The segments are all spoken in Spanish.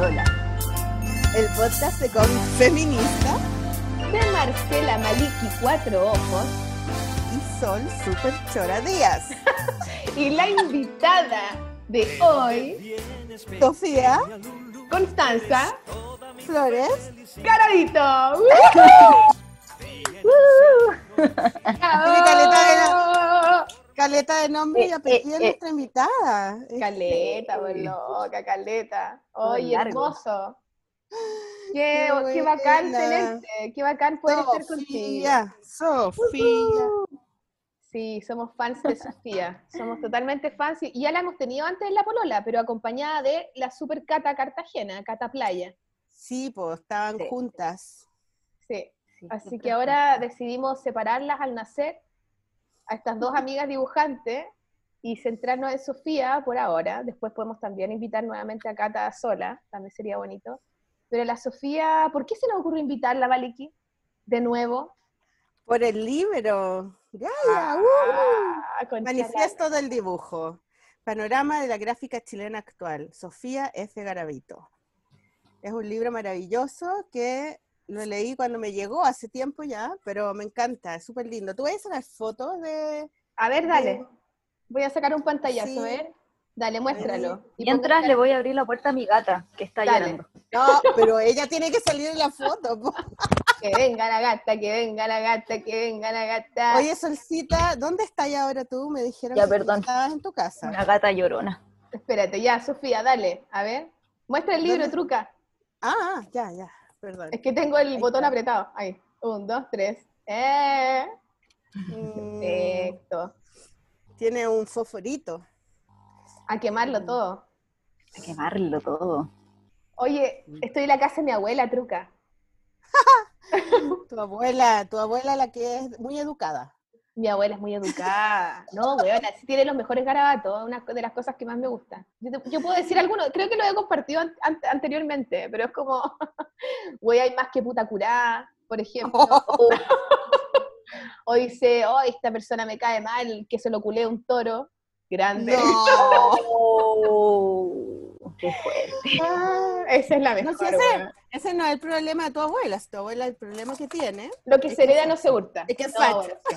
Polola. El podcast de cómic feminista De Marcela Maliki Cuatro Ojos y Sol Super Chora Díaz. y la invitada de hoy, Sofía Constanza Flores. Caradito. Tiene caleta Caleta de nombre y Eh, apellido eh, nuestra invitada. Caleta, pues loca, caleta. Oye, largo. hermoso. Qué, Qué qué bacán tenerte, qué bacán poder estar contigo. Sofía, Sofía. Sí, somos fans de Sofía, somos totalmente fans y ya la hemos tenido antes en la Polola, pero acompañada de la super Cata Cartagena, Cata Playa. Sí, pues estaban Sí. juntas. Sí, Sí, así que ahora decidimos separarlas al nacer a estas dos amigas dibujantes y centrarnos en Sofía por ahora. Después podemos también invitar nuevamente a Cata sola, también sería bonito. Pero la Sofía, ¿por qué se nos ocurrió invitarla, Valiki? De nuevo. Por el libro. Uh. Ah, concha la- Manifiesto del dibujo. Panorama de la gráfica chilena actual. Sofía F. Garavito. Es un libro maravilloso que lo leí cuando me llegó hace tiempo ya, pero me encanta, es súper lindo. ¿Tú vas a sacar fotos de...? A ver, dale. de- Voy a sacar un pantallazo, Sí. a ver. Dale, muéstralo. Y Mientras le voy a abrir la puerta a mi gata, que está Dale. llorando. No, pero ella tiene que salir en la foto. po. Que venga la gata, que venga la gata, que venga la gata. Oye, Solcita, ¿dónde estás ahora tú? Me dijeron Ya, que perdón. estabas en tu casa. Una gata llorona. Espérate, ya, Sofía, dale. A ver. Muestra el libro, ¿Dónde? truca. Ah, ya, ya, perdón. Es que tengo el Ahí botón está. apretado. Ahí. Un, dos, tres. ¡Eh! Mm, Perfecto. tiene un fosforito. A quemarlo todo. A quemarlo todo. Oye, estoy en la casa de mi abuela, truca. Tu abuela, tu abuela la que es muy educada. Mi abuela es muy educada. No, weona, sí tiene los mejores garabatos, una de las cosas que más me gusta. Yo, te- yo puedo decir alguno, creo que lo he compartido an- an- anteriormente, pero es como, güey, hay más que puta curá, por ejemplo. O dice, oh, esta persona me cae mal, que se lo culé un toro grande. No, qué fuerte. Ah, esa es la No, mejor. sí, ese- weona. ese no es el problema de tu abuela. Si tu abuela el problema que tiene. Lo que Es se hereda es no se hurta. es que es No, facho. bueno, sí.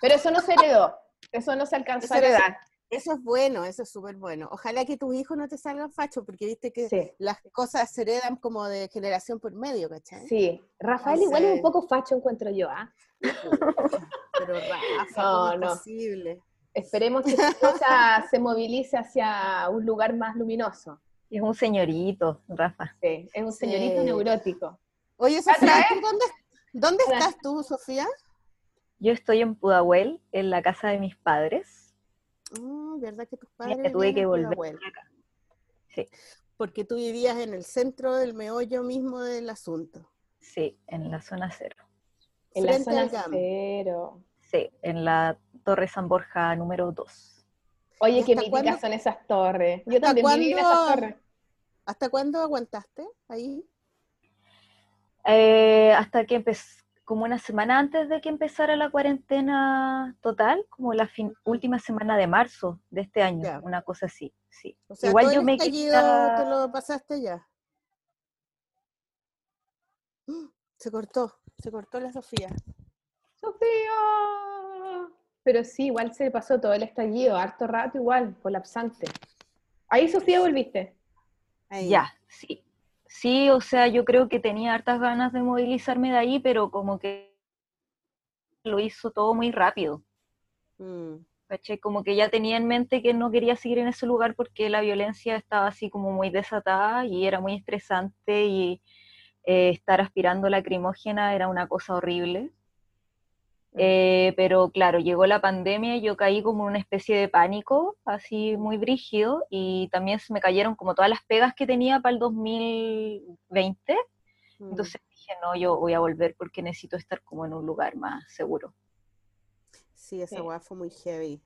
Pero eso no se heredó. Eso no se alcanzó Eso a no heredar. Eso es bueno, eso es súper bueno. Ojalá que tus hijos no te salgan fachos, porque viste que Sí. las cosas se heredan como de generación por medio, ¿cachai? Sí, Rafael igual es un Entonces- poco facho, encuentro yo, ¿ah? Pucha, Pero Rafa, No, ¿cómo es no. posible? Esperemos que esta cosa se movilice hacia un lugar más luminoso. Es un señorito, Rafa. Sí, es un señorito Sí. neurótico. Oye, ¿Otra Sofía, dónde, dónde estás tú, Sofía? Yo estoy en Pudahuel, en la casa de mis padres. Mm, ¿Verdad que tus padres que tuve que en volver Pudahuel? para acá. Sí, Porque tú vivías en el centro del meollo mismo del asunto. sí, en la zona cero. En la Frente zona al GAM. cero. Sí, en la Torre San Borja número 2. Oye, ¿Y qué hasta míticas cuándo- son esas torres. Yo también viví en esas torres. ¿Hasta cuándo aguantaste ahí? Eh, hasta que empezó, como una semana antes de que empezara la cuarentena total, como la fin- última semana de marzo de este año, Ya. una cosa así, sí. O sea, Igual todo yo el me estallido quería- te lo pasaste ya. ¡Ah! Se cortó, se cortó la Sofía. ¡Sofía! Pero sí, igual se pasó todo el estallido, harto rato igual, colapsante. Ahí, Sofía, volviste. Ahí. Ya, sí. Sí, o sea, yo creo que tenía hartas ganas de movilizarme de ahí, pero como que lo hizo todo muy rápido. Mm. Como que ya tenía en mente que no quería seguir en ese lugar porque la violencia estaba así como muy desatada y era muy estresante y eh, estar aspirando lacrimógena era una cosa horrible. Eh, pero claro, llegó la pandemia y yo caí como en una especie de pánico, así muy brígido, y también se me cayeron como todas las pegas que tenía para el 2020. mm. Entonces dije, no, yo voy a volver porque necesito estar como en un lugar más seguro. Sí, esa Sí. fue muy heavy.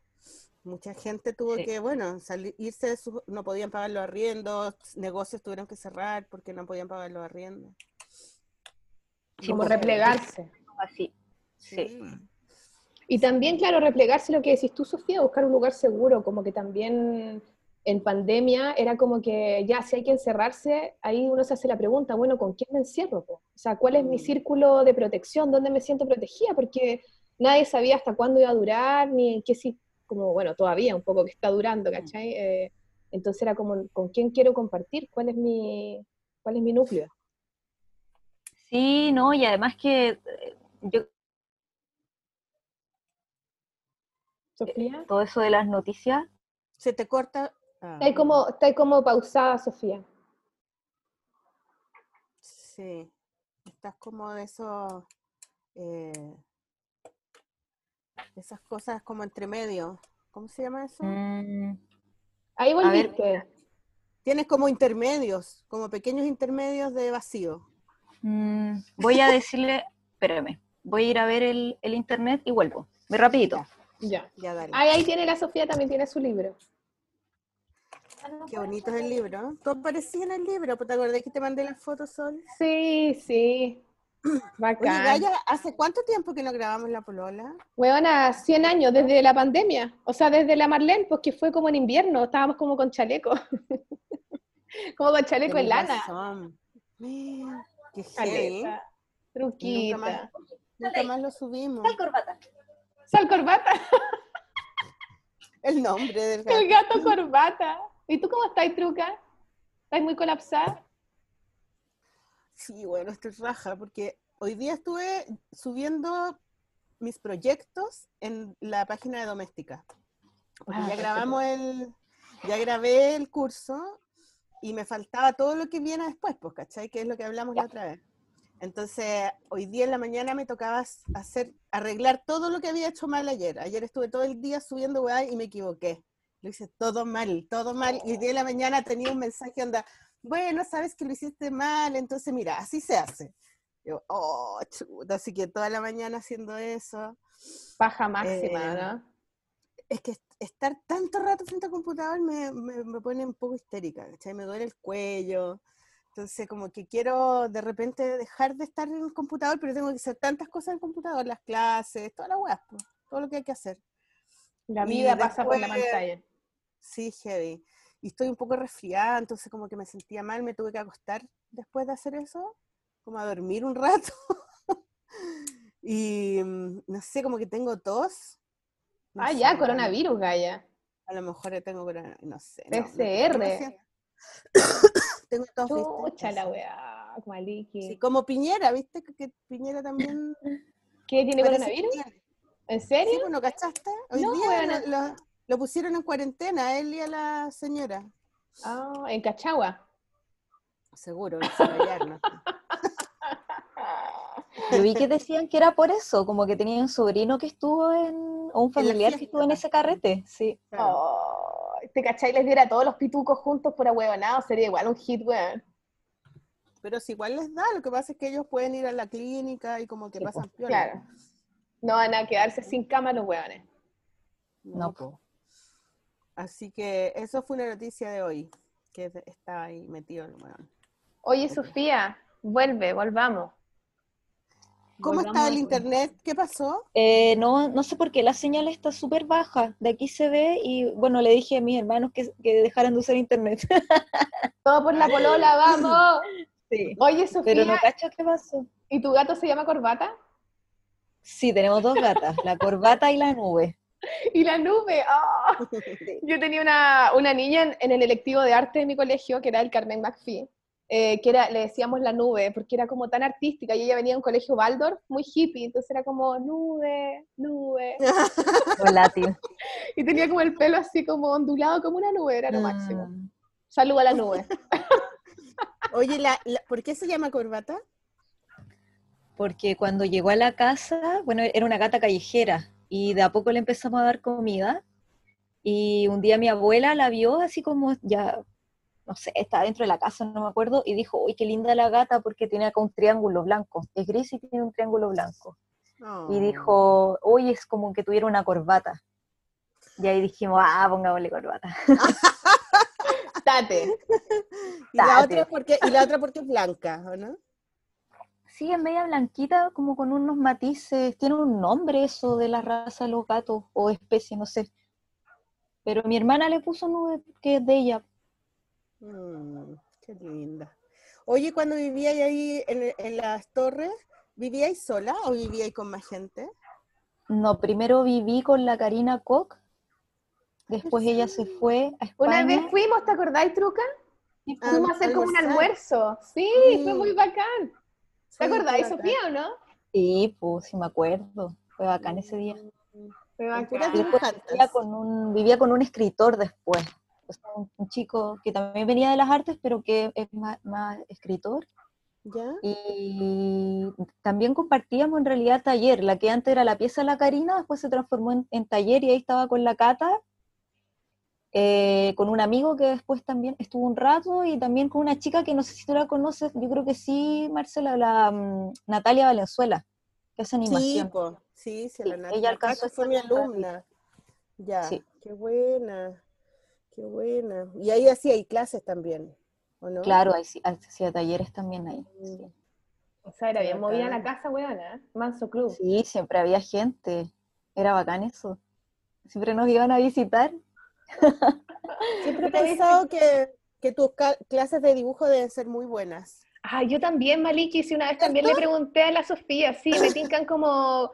Mucha gente tuvo Sí. que, bueno, salir, irse de sus, no podían pagar los arriendos, negocios tuvieron que cerrar porque no podían pagar los arriendos. Como Muy replegarse. Así, sí. Sí. Y también, claro, replegarse lo que decís tú, Sofía, buscar un lugar seguro, como que también en pandemia era como que ya si hay que encerrarse, ahí uno se hace la pregunta, bueno, ¿con quién me encierro? O sea, ¿cuál es mi Mm. círculo de protección? ¿Dónde me siento protegida? Porque nadie sabía hasta cuándo iba a durar, ni qué si, como, bueno, todavía un poco que está durando, ¿cachai? Eh, entonces era como, ¿con quién quiero compartir? ¿Cuál es mi, cuál es mi núcleo? Sí, no, y además que eh, yo Sofía. todo eso de las noticias, Se te corta. ah, Está ahí como, está ahí como pausada, Sofía. Sí. Estás como de esos. eh, esas cosas como entre medio. ¿Cómo se llama eso? mm, Ahí volviste. Tienes como intermedios, como pequeños intermedios de vacío. mm, voy a decirle, espérame, voy a ir a ver el, el internet y vuelvo, muy rapidito. Ya. Ya dale. Ahí, ahí tiene la Sofía, también tiene su libro. Qué bonito es el libro. Tú aparecías en el libro, ¿te acordás que te mandé las fotos, Sol? Sí, sí. Oye, Bacán. Gaya, ¿hace cuánto tiempo que no grabamos La Polola? Huevona, 100 años desde la pandemia. O sea, desde la Marlene, pues que fue como en invierno. Estábamos como con chaleco. como con chaleco en lana. razón. Qué. Nunca más, Truquita. nunca más lo subimos. corbata. Sal corbata. El nombre del gato. El gato corbata. ¿Y tú cómo estás, truca? ¿Estás muy colapsada? Sí, bueno, estoy raja, porque hoy día estuve subiendo mis proyectos en la página de Doméstica. Porque Ah, ya grabamos el, ya grabé el curso y me faltaba todo lo que viene después, pues, ¿cachai? Que es lo que hablamos la otra vez. Entonces, hoy día en la mañana me tocaba hacer, arreglar todo lo que había hecho mal ayer. Ayer estuve todo el día subiendo weá y me equivoqué. Lo hice todo mal, todo mal. Y hoy día en la mañana tenía un mensaje onda, bueno, sabes que lo hiciste mal, entonces mira, así se hace. Yo, oh, chuta, así que toda la mañana haciendo eso. Paja máxima, Eh, ¿no? Es que est- estar tanto rato frente al computador me, me, me pone un poco histérica, ¿cachai? Me duele el cuello. Entonces, como que quiero de repente dejar de estar en el computador, pero tengo que hacer tantas cosas en el computador, las clases, todas las weas, pues, todo lo que hay que hacer. La vida pasa por la pantalla. Sí, heavy. Y estoy un poco resfriada, entonces como que me sentía mal, me tuve que acostar después de hacer eso, como a dormir un rato. y mm, no sé, como que tengo tos. No Ah, sé, ya, coronavirus, Gaya. A lo mejor tengo coronavirus, no sé. no, PCR. no tengo ¿viste? Chucha la weá, maliki. Sí, como Piñera, ¿viste? Que- Que Piñera también. ¿Qué tiene coronavirus? tiene. ¿En Sí, serio? bueno, ¿cachaste? Hoy No, día lo, pusieron en cuarentena, él y a la señora. Ah, en Cachagua. Seguro, en ¿no? Yo vi que decían que era por eso, como que tenía un sobrino que estuvo en, o un familiar que estuvo en ese carrete, sí. Claro. Oh, ¿Te cachai? Les diera a todos los pitucos juntos por ahuevonado, sería igual un hit, weón. Pero si igual les da, lo que pasa es que ellos pueden ir a la clínica y como que Sí, pasan pues. Claro. No van a quedarse sin cama los weones. No. Así que eso fue una noticia de hoy, que estaba ahí metido el weón. Oye. Sofía, vuelve, volvamos. ¿Cómo Volvamos está el a- internet? ¿Qué pasó? Eh, no, no sé por qué la señal está súper baja. De aquí se ve y bueno, le dije a mis hermanos que, que dejaran de usar internet. Todo por la polola, vamos. sí. Oye, Sofía, Pero no cacho qué pasó. ¿y tu gato se llama Corbata? Sí, tenemos dos gatas, la corbata y la nube. Y la nube, ¡ah! Yo tenía una, una niña en, en el electivo de arte de mi colegio, que era el Carmen McPhee, eh, que era, le decíamos la nube, porque era como tan artística, y ella venía de un colegio Waldorf, muy hippie, entonces era como nube, nube, Volátil. y tenía como el pelo así como ondulado como una nube, era lo máximo. Mm, Saludo a la nube. Oye, la, la- ¿por qué se llama corbata? Porque cuando llegó a la casa, bueno, era una gata callejera y de a poco le empezamos a dar comida. Y un día mi abuela la vio así como ya, no sé, estaba dentro de la casa, no me acuerdo, y dijo, uy, qué linda la gata porque tiene acá un triángulo blanco. Es gris y tiene un triángulo blanco. Y dijo, uy, es como que tuviera una corbata. Y ahí dijimos, ah, pongámosle corbata. Tate. ¿Y la, otra porque, y la otra porque es blanca, ¿o no? Sí, es media blanquita, como con unos matices. Tiene un nombre eso de la raza de los gatos o especie, no sé. pero mi hermana le puso nube que es de ella. Mm, qué linda. Oye, cuando vivíais ahí en, en las torres, ¿vivíais sola o vivíais con más gente? No, primero viví con la Karina Koch, después ella se fue a Una vez España. fuimos, ¿te acordáis, Truca? Ah, Fuimos a hacer como un almuerzo. Sí, Sí. fue muy bacán. ¿Te Sí, acordáis, Sofía, o no? Sí, pues sí me acuerdo, fue bacán ese día. Fue bacán. Y después vivía con un, vivía con un escritor después, o sea, un, un chico que también venía de las artes, pero que es más, más escritor. ¿Ya? Y también compartíamos en realidad taller, la que antes era la pieza de la Karina, después se transformó en, en taller y ahí estaba con la Cata, eh, con un amigo que después también estuvo un rato y también con una chica que no sé si tú la conoces, yo creo que sí, Marcela, la mm, Natalia Valenzuela, que hace Sí, animación. po. sí, sí, Sí, la Nat- ella la alcanzó Caco a fue mi alumna. Ya, Sí. qué buena, qué buena. Y ahí hacía y clases también, ¿o no? Claro, sí, hacía talleres también ahí. Mm. Sí. O sea, era bien movida la casa, weona. ¿eh? Manso Club. Sí, siempre había gente, era bacán eso. Siempre nos iban a visitar. Siempre he pensado que, que tus clases de dibujo deben ser muy buenas. Ah, yo también, Maliki, sí, una vez también le pregunté a la Sofía, sí, me tincan como,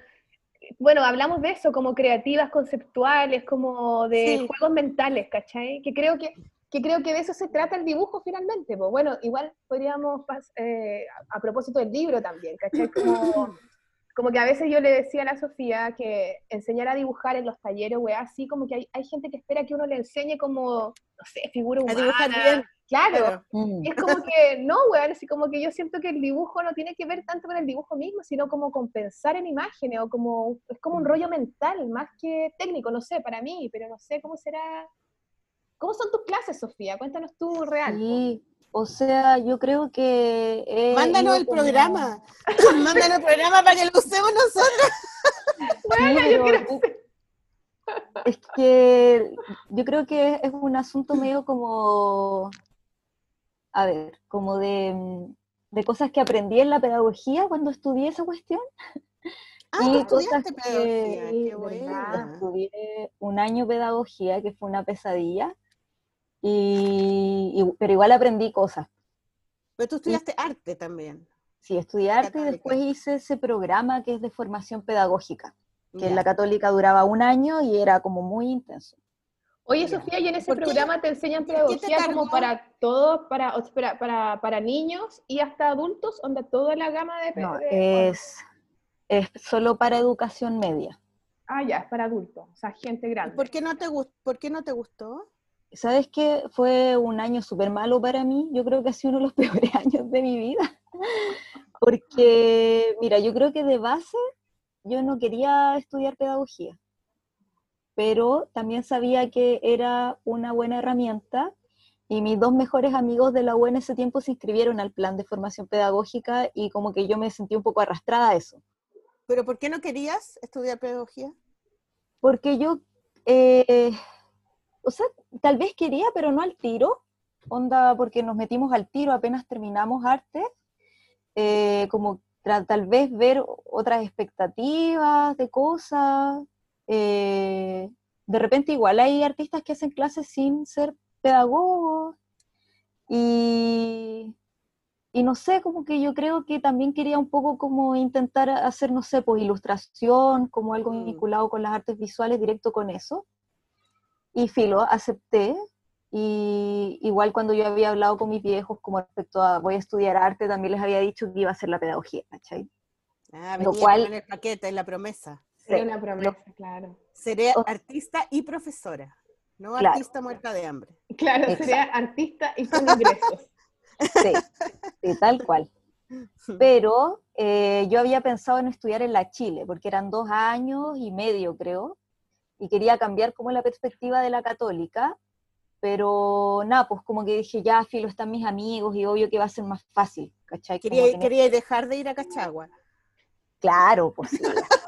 bueno, hablamos de eso, como creativas, conceptuales, como de Sí. juegos mentales, ¿cachai? Que creo que, que creo que de eso se trata el dibujo finalmente, pues bueno, igual podríamos, eh, a, a propósito del libro también, ¿cachai? Como, como que a veces yo le decía a la Sofía que enseñar a dibujar en los talleres, weá, así como que hay, hay gente que espera que uno le enseñe como, no sé, figura A humana. dibujar bien. Claro. Mm. es como que, no, weón, así como que yo siento que el dibujo no tiene que ver tanto con el dibujo mismo, sino como con pensar en imágenes, o como, es como un rollo mental, más que técnico, no sé, para mí, pero no sé cómo será. ¿Cómo son tus clases, Sofía? Cuéntanos tú real. Sí, o sea, yo creo que... Mándanos el como- programa. Mándanos el programa para que lo usemos nosotros. Bueno, Sí, yo quiero Es que yo creo que es un asunto medio como, a ver, como de, mm, de cosas que aprendí en la pedagogía cuando estudié esa cuestión. Ah, Y cosas pedagogía, que- qué ¿verdad? buena. Estudié un año pedagogía, que fue una pesadilla, y, y- pero igual aprendí cosas. Pero tú estudiaste arte también. Sí, estudié arte y después hice ese programa que es de formación pedagógica, que en la católica duraba un año y era como muy intenso. Oye. Sofía, y en ese ¿Por qué- programa te enseñan te pedagogía como para todos, para, para, para, para niños y hasta adultos, onda toda la gama de... No, de- es, es solo para educación media. Ah, ya, es para adultos, o sea, gente ¿Y grande. ¿Por qué no te gustó? ¿Por qué no te gustó? ¿Sabes qué? Fue un año súper malo para mí. Yo creo que ha sido uno de los peores años de mi vida. Porque, mira, yo creo que de base yo no quería estudiar pedagogía, pero también sabía que era una buena herramienta y mis dos mejores amigos de la U en ese tiempo se inscribieron al plan de formación pedagógica y como que yo me sentí un poco arrastrada a eso. ¿Pero por qué no querías estudiar pedagogía? Porque yo, eh, o sea, tal vez quería, pero no al tiro. Onda, porque nos metimos al tiro apenas terminamos arte. eh, como tal vez ver otras expectativas de cosas. Eh, de repente igual hay artistas que hacen clases sin ser pedagogos. Y, y no sé, como que yo creo que también quería un poco como intentar hacer, no sé, pues ilustración, como algo Mm. vinculado con las artes visuales, directo con eso. Y filo, acepté. Y igual cuando yo había hablado con mis viejos como respecto a voy a estudiar arte, también les había dicho que iba a hacer la pedagogía, ¿cachai? Ah, Lo cual- con el paquete, la promesa. Sí, una promesa, claro. Seré artista y profesora, no Claro. artista muerta de hambre. Claro, Exacto. sería artista y con ingresos. Sí, sí, tal cual. Pero eh, yo había pensado en estudiar en la Chile, porque eran dos años y medio, creo, y quería cambiar como la perspectiva de la católica, pero nada, pues como que dije, ya, filo, están mis amigos y obvio que va a ser más fácil, ¿cachai? Quería, quería dejar de ir a Cachagua. Claro, pues sí.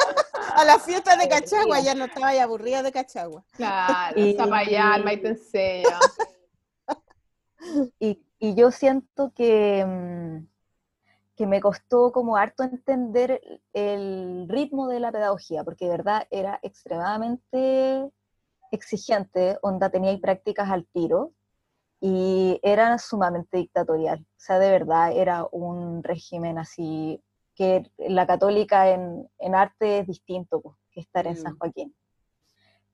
A la fiesta de. Cachagua, ya no estaba ya aburrida de Cachagua. Claro, Y- Zapallar, Maite Enseña. Y, y yo siento que, mm, que me costó como harto entender el ritmo de la pedagogía, porque de verdad era extremadamente exigente, onda tenía prácticas al tiro, y era sumamente dictatorial. O sea, de verdad era un régimen así, que la católica en, en arte es distinto pues, que estar en San Mm. Joaquín.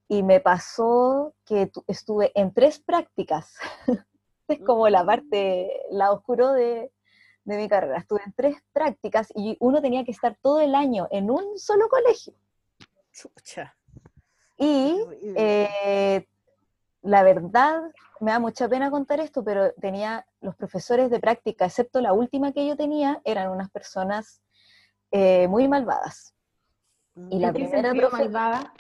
Y me pasó que tu- estuve en tres prácticas. es como la parte, la oscuro de, de mi carrera. Estuve en tres prácticas y uno tenía que estar todo el año en un solo colegio. Chucha. Y eh, la verdad, me da mucha pena contar esto, pero tenía los profesores de práctica, excepto la última que yo tenía, eran unas personas eh, muy malvadas. y la ¿En qué primera profe- malvada?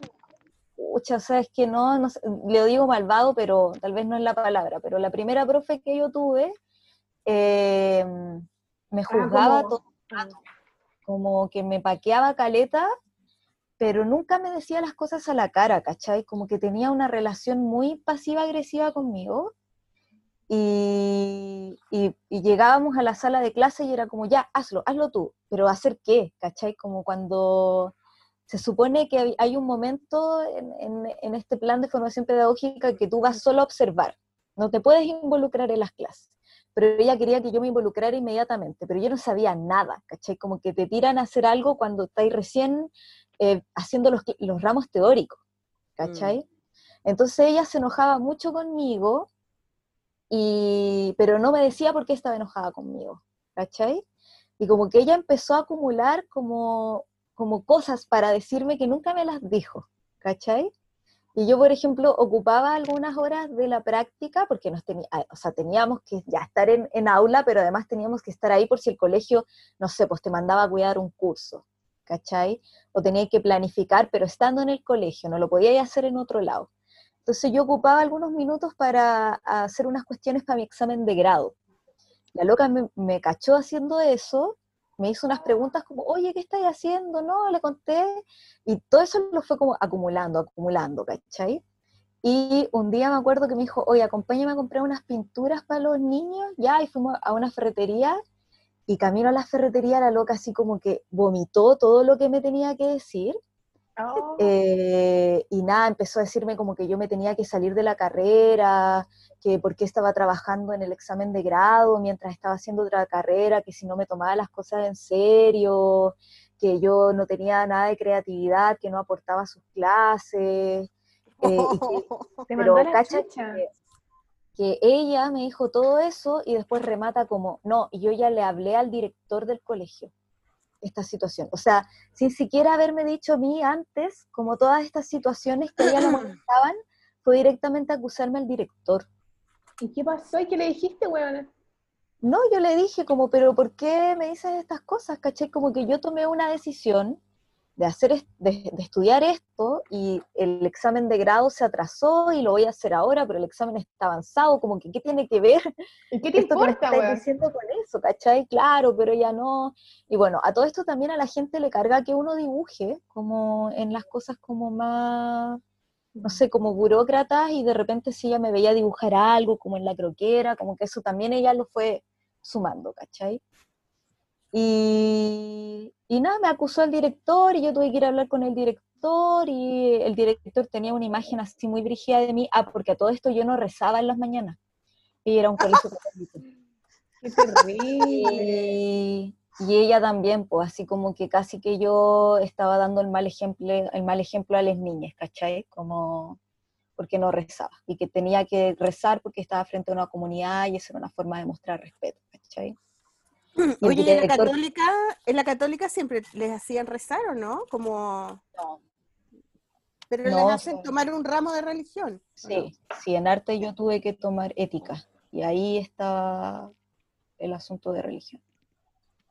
Pucha, sabes que no, no sé, le digo malvado, pero tal vez no es la palabra, pero la primera profe que yo tuve eh, me juzgaba como- todo el rato, como que me paqueaba caleta, pero nunca me decía las cosas a la cara, ¿cachai? Como que tenía una relación muy pasiva-agresiva conmigo. Y, y- y llegábamos a la sala de clase y era como, ya, hazlo, hazlo tú, pero ¿hacer qué? ¿Cachai? Como cuando se supone que hay- hay un momento en, en- en este plan de formación pedagógica que tú vas solo a observar, no te puedes involucrar en las clases. Pero ella quería que yo me involucrara inmediatamente, pero yo no sabía nada, ¿cachai? Como que te tiran a hacer algo cuando estáis recién eh, haciendo los, los ramos teóricos, ¿cachai? Entonces ella se enojaba mucho conmigo, pero no me decía por qué estaba enojada conmigo, ¿cachai? Y como que ella empezó a acumular como, como cosas para decirme que nunca me las dijo, ¿cachai? Y yo, por ejemplo, ocupaba algunas horas de la práctica, porque nos tenía, ah, o sea, teníamos que ya estar en, en aula, pero además teníamos que estar ahí por si el colegio, no sé, pues te mandaba a cuidar un curso, ¿cachai? O tenía que planificar, pero estando en el colegio, no lo podía hacer en otro lado. Entonces yo ocupaba algunos minutos para hacer unas cuestiones para mi examen de grado. La loca me, me cachó haciendo eso, me hizo unas preguntas como, oye, ¿qué estáis haciendo? No, le conté, y todo eso lo fue como acumulando, acumulando, ¿cachai? Y un día me acuerdo que me dijo, oye, acompáñame a comprar unas pinturas para los niños, ya, y fuimos a una ferretería, y camino a la ferretería, la loca así como que vomitó todo lo que me tenía que decir, Oh. eh, y nada, empezó a decirme como que yo me tenía que salir de la carrera, que porque estaba trabajando en el examen de grado mientras estaba haciendo otra carrera, que si no me tomaba las cosas en serio, que yo no tenía nada de creatividad, que no aportaba sus clases. eh, y que- pero cacha que, que ella me dijo todo eso y después remata como, no, y yo ya le hablé al director del colegio esta situación. O sea, sin siquiera haberme dicho a mí antes, como todas estas situaciones que ella la molestaban, fue directamente acusarme al director. ¿Y qué pasó? ¿Y qué le dijiste, weón? No, yo le dije como, pero ¿por qué me dices estas cosas? ¿Caché? Como que yo tomé una decisión de, hacer de, de estudiar esto y el examen de grado se atrasó y lo voy a hacer ahora, pero el examen está avanzado, como que ¿qué tiene que ver ¿Y qué te esto que me importa, weón? diciendo con eso? ¿Cachai? Claro, pero ya no. Y bueno, a todo esto también a la gente le carga que uno dibuje como en las cosas como más no sé, como burócratas y de repente si ella me veía dibujar algo como en la croquera, como que eso también ella lo fue sumando, ¿cachai? Y, y nada, me acusó el director y yo tuve que ir a hablar con el director y el director tenía una imagen así muy brígida de mí, ah, porque a todo esto yo no rezaba en las mañanas y era un colegio católico. Qué terrible. Y, y ella también, pues así como que casi que yo estaba dando el mal ejemplo, el mal ejemplo a las niñas, ¿cachai? Como porque no rezaba y que tenía que rezar porque estaba frente a una comunidad y eso era una forma de mostrar respeto, ¿cachai? Oye, ¿y en la director- católica, en la católica siempre les hacían rezar o no? Como, No, pero No, les hacen sí. tomar un ramo de religión. sí, sí, en arte yo tuve que tomar ética y ahí está el asunto de religión.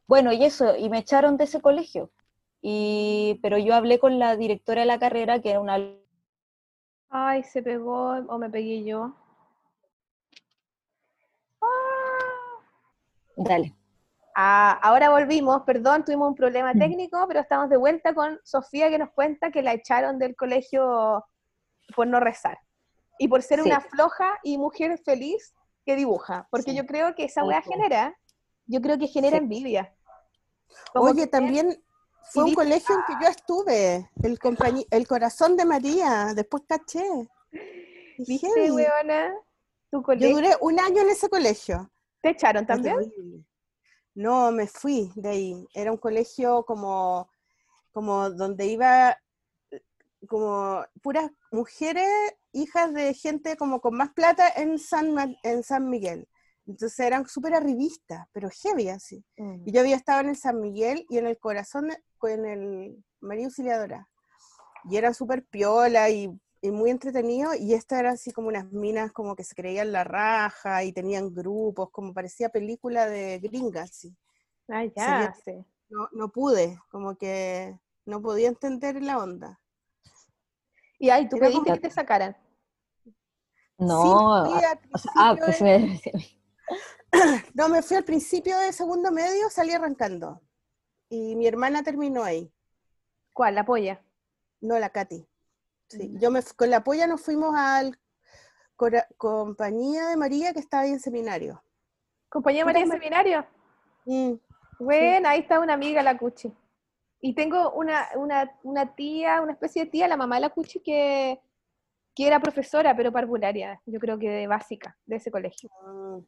Bueno, y eso, y me echaron de ese colegio. Y, pero yo hablé con la directora de la carrera, que era una Ay, se pegó o me pegué yo. Dale. Ah, ahora volvimos, perdón, tuvimos un problema técnico, pero estamos de vuelta con Sofía que nos cuenta que la echaron del colegio por no rezar y por ser Sí. una floja y mujer feliz que dibuja, porque Sí. yo creo que esa weá genera, yo creo que genera Sí. envidia. Como Oye, también fue un colegio en que yo estuve, el, corazón de María, después caché. ¿Viste, weona? Tu Yo duré un año en ese colegio. ¿Te echaron también? No, me fui de ahí. Era un colegio como, como donde iba como puras mujeres, hijas de gente como con más plata en San, Ma- en San Miguel. Entonces eran súper arribistas, pero heavy así. Mm. Y yo había estado en el San Miguel y en el corazón, en el María Auxiliadora. Y eran súper piola y, y muy entretenido. Y estas eran así como unas minas como que se creían la raja y tenían grupos, como parecía película de gringas. sí. Ah, ya, sí. No, no pude, como que no podía entender la onda. Y ay, tú Era pediste como- que te sacaran. No, Sí, fui al o sea, ah, principio pues de- me- No, me fui al principio de segundo medio, salí arrancando. Y mi hermana terminó ahí. ¿Cuál? La polla. No, la Katy. Sí, yo me, con la polla nos fuimos al cora- compañía de María que estaba ahí en seminario. ¿Compañía ¿Tú María también? Seminario? Mm, Bueno, ahí está una amiga, la Cuchi. Y tengo una, una, una tía, una especie de tía, la mamá de la Cuchi, que, que era profesora, pero parvularia, yo creo que de básica, de ese colegio. mm,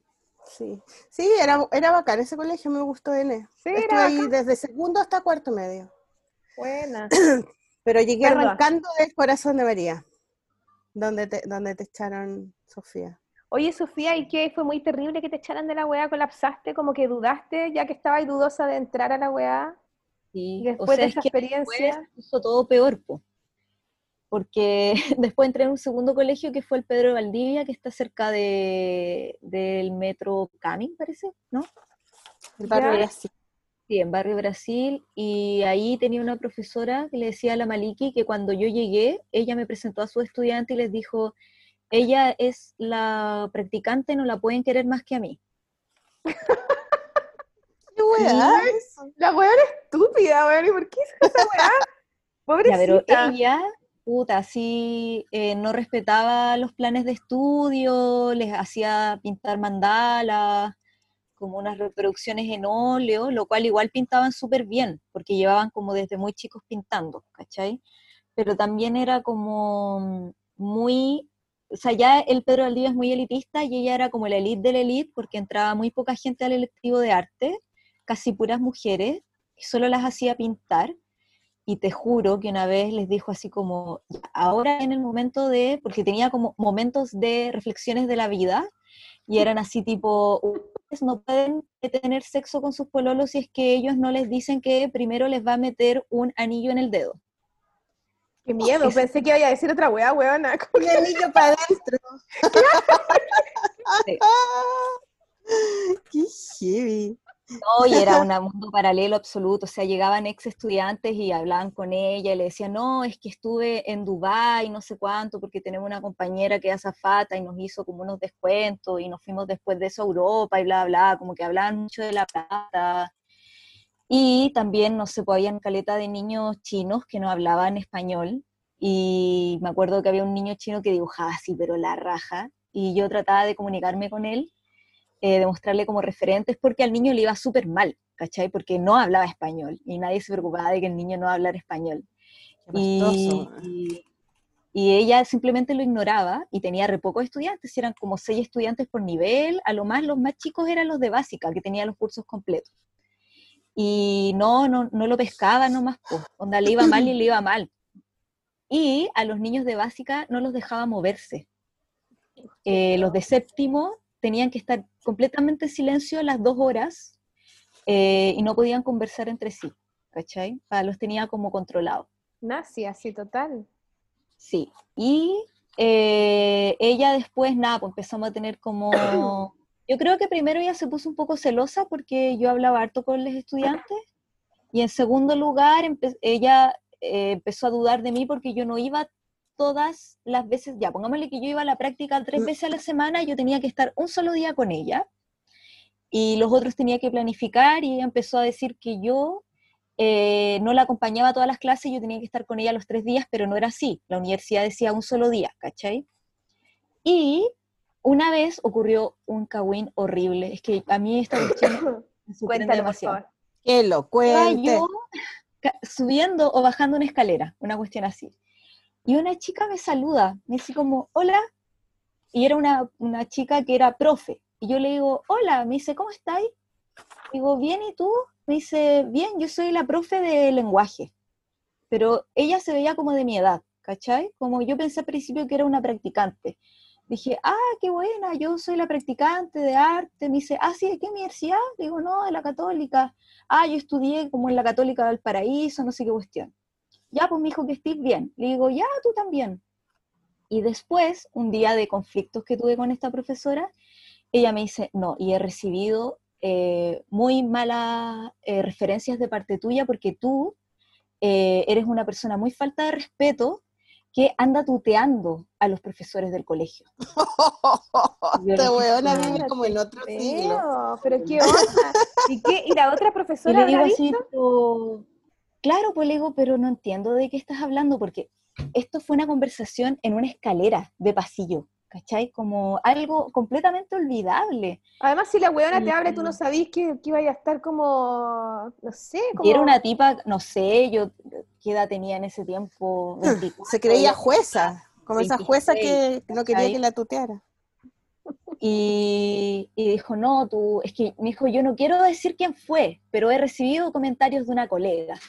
sí, sí era, era bacán ese colegio, me gustó N. Sí, Estuve era ahí desde segundo hasta cuarto medio. Buena. Pero llegué Perdón. arrancando del corazón de María, donde te, donde te echaron Sofía. Oye, Sofía, ¿y qué? ¿Fue muy terrible que te echaran de la weá? ¿Colapsaste? ¿Como que dudaste ya que estabas dudosa de entrar a la weá? sí, Y o después sea, de es esa que experiencia... después puso todo peor, po. porque después entré en un segundo colegio que fue el Pedro de Valdivia, que está cerca de, del metro Camin, parece, ¿no? El barrio Ya. Así. Sí, en Barrio Brasil, y ahí tenía una profesora que le decía a la Maliki que cuando yo llegué, ella me presentó a su estudiante y les dijo, ella es la practicante, no la pueden querer más que a mí. ¿Qué weá? La weá era estúpida, ¿y por qué hizo esa weá? Ya, pero Pobrecita. ella, puta, sí, eh, no respetaba los planes de estudio, les hacía pintar mandalas, como unas reproducciones en óleo, lo cual igual pintaban súper bien, porque llevaban como desde muy chicos pintando, ¿cachai? Pero también era como muy, o sea, ya el Pedro Valdivia es muy elitista y ella era como la elite de la elite, porque entraba muy poca gente al electivo de arte, casi puras mujeres, y solo las hacía pintar. Y te juro que una vez les dijo así como, "Ya, ahora en el momento de, porque tenía como momentos de reflexiones de la vida, y eran así tipo, no pueden tener sexo con sus pololos si es que ellos no les dicen que primero les va a meter un anillo en el dedo. Qué miedo, pensé que iba a decir otra weá, weona. Un anillo para adentro. Sí. Qué heavy. No, y era un mundo paralelo absoluto, o sea, llegaban ex estudiantes y hablaban con ella y le decían, no, es que estuve en Dubái, no sé cuánto, porque tenemos una compañera que es azafata y nos hizo como unos descuentos y nos fuimos después de eso a Europa y bla, bla, como que hablaban mucho de la plata. Y también, no sé, pues habían caleta de niños chinos que no hablaban español y me acuerdo que había un niño chino que dibujaba así, pero la raja, y yo trataba de comunicarme con él eh, de mostrarle como referentes, porque al niño le iba súper mal, ¿cachai? Porque no hablaba español y nadie se preocupaba de que el niño no hablara español. Y, y- y ella simplemente lo ignoraba y tenía re pocos estudiantes, eran como seis estudiantes por nivel, a lo más los más chicos eran los de básica, que tenían los cursos completos. Y no, no, no lo pescaba nomás, pues, onda le iba mal y le iba mal. Y a los niños de básica no los dejaba moverse. Eh, los de séptimo tenían que estar completamente en silencio las dos horas eh, y no podían conversar entre sí, ¿cachai? Ah, los tenía como controlados. Nazi, así total. Sí, y eh, ella después, nada, pues empezamos a tener como... Yo creo que primero ella se puso un poco celosa porque yo hablaba harto con los estudiantes, y en segundo lugar ella eh, empezó a dudar de mí porque yo no iba todas las veces, ya, pongámosle que yo iba a la práctica tres veces a la semana, yo tenía que estar un solo día con ella, y los otros tenía que planificar, y ella empezó a decir que yo eh, no la acompañaba a todas las clases, yo tenía que estar con ella los tres días, pero no era así. La universidad decía un solo día, ¿cachai? Y una vez ocurrió un cagüín horrible. Es que a mí esta cuestión me sorprende demasiado. Que lo cuente. yo ca- subiendo o bajando una escalera, una cuestión así. Y una chica me saluda, me dice como, hola, y era una, una chica que era profe, y yo le digo, hola, me dice, ¿cómo estáis? Digo, bien, ¿y tú? Me dice, bien, yo soy la profe de lenguaje, pero ella se veía como de mi edad, ¿cachai? Como yo pensé al principio que era una practicante. Dije, ah, qué buena, yo soy la practicante de arte. Me dice, ah, sí, ¿de qué universidad? Digo, no, de la católica. Ah, yo estudié como en la católica del paraíso, no sé qué cuestión. Ya, pues me dijo que estés bien. Le digo, ya, tú también. Y después, un día de conflictos que tuve con esta profesora, ella me dice, no, y he recibido eh, muy malas eh, referencias de parte tuya porque tú eh, eres una persona muy falta de respeto que anda tuteando a los profesores del colegio. Esta weona vive como en otro siglo. Pero qué onda. ¿Y, qué? ¿Y la otra profesora y le digo Claro, pues le digo, pero no entiendo de qué estás hablando, porque esto fue una conversación en una escalera de pasillo. ¿cachai? Como algo completamente olvidable. Además, si la weona te abre, tú no sabís que, que iba a estar como, no sé, como... Y era una tipa, no sé, yo, ¿qué edad tenía en ese tiempo? Se creía jueza, como esa jueza que no quería que la tuteara. Y, y, dijo, no, tú, es que me dijo, yo no quiero decir quién fue, pero he recibido comentarios de una colega.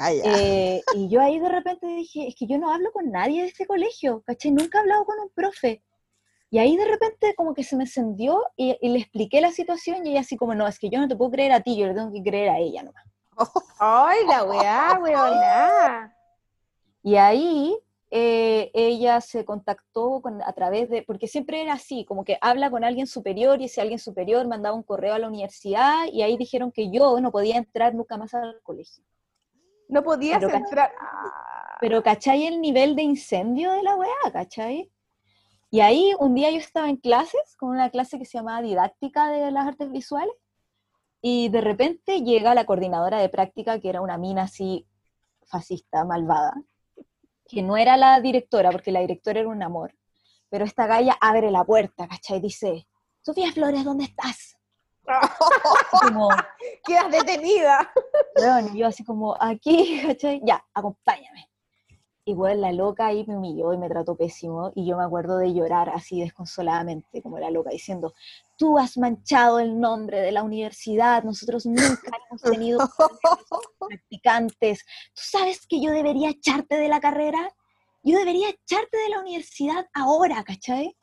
Eh, y yo ahí de repente dije, es que yo no hablo con nadie de este colegio, ¿cachai? Nunca he hablado con un profe. Y ahí de repente como que se me encendió y, le expliqué la situación y ella así como, no, es que yo no te puedo creer a ti, yo le tengo que creer a ella nomás. ¡Ay, la weá, weona! Y ahí eh, ella se contactó con, a través de, porque siempre era así, como que habla con alguien superior y ese alguien superior mandaba un correo a la universidad y ahí dijeron que yo no podía entrar nunca más al colegio. No podías entrar. Pero ¿cachai el nivel de incendio de la weá? ¿Cachai? Y ahí un día yo estaba en clases, con una clase que se llamaba Didáctica de las Artes Visuales, y de repente llega la coordinadora de práctica, que era una mina así fascista, malvada, que no era la directora, porque la directora era un amor, pero esta galla abre la puerta, ¿cachai? Y dice, Sofía Flores, ¿dónde estás? Como, Quedas detenida. y yo así como, aquí, ¿cachai? Ya, acompáñame igual la loca ahí me humilló y me trató pésimo y yo me acuerdo de llorar así desconsoladamente como la loca diciendo, tú has manchado el nombre de la universidad, nosotros nunca hemos tenido practicantes, tú sabes que yo debería echarte de la carrera, yo debería echarte de la universidad ahora, ¿cachai?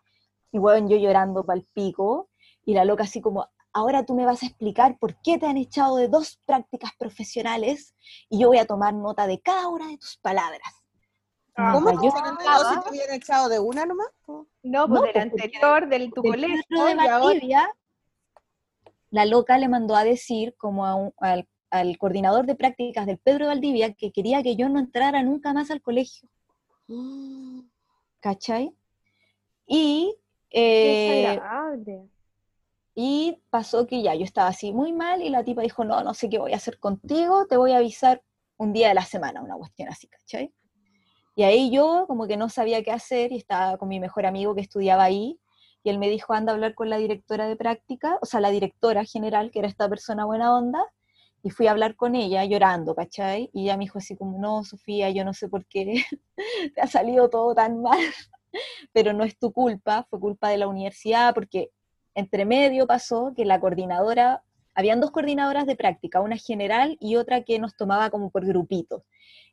Y bueno, yo llorando para el pico y la loca así como, ahora tú me vas a explicar por qué te han echado de dos prácticas profesionales y yo voy a tomar nota de cada una de tus palabras. ¿Cómo yo si te habían echado de una nomás? No, pues del pues, anterior, del tu colegio. De Valdivia, la loca le mandó a decir como al, al, coordinador de prácticas del Pedro de Valdivia que quería que yo no entrara nunca más al colegio. ¿Cachai? Y, eh, y pasó que ya yo estaba así muy mal y la tipa dijo, no, no sé qué voy a hacer contigo, te voy a avisar un día de la semana, una cuestión así, ¿cachai? Y ahí yo como que no sabía qué hacer y estaba con mi mejor amigo que estudiaba ahí y él me dijo, anda a hablar con la directora de práctica, o sea, la directora general, que era esta persona buena onda, y fui a hablar con ella llorando, ¿cachai? Y ella me dijo así como, no, Sofía, yo no sé por qué te ha salido todo tan mal, pero no es tu culpa, fue culpa de la universidad, porque entre medio pasó que la coordinadora, habían dos coordinadoras de práctica, una general y otra que nos tomaba como por grupitos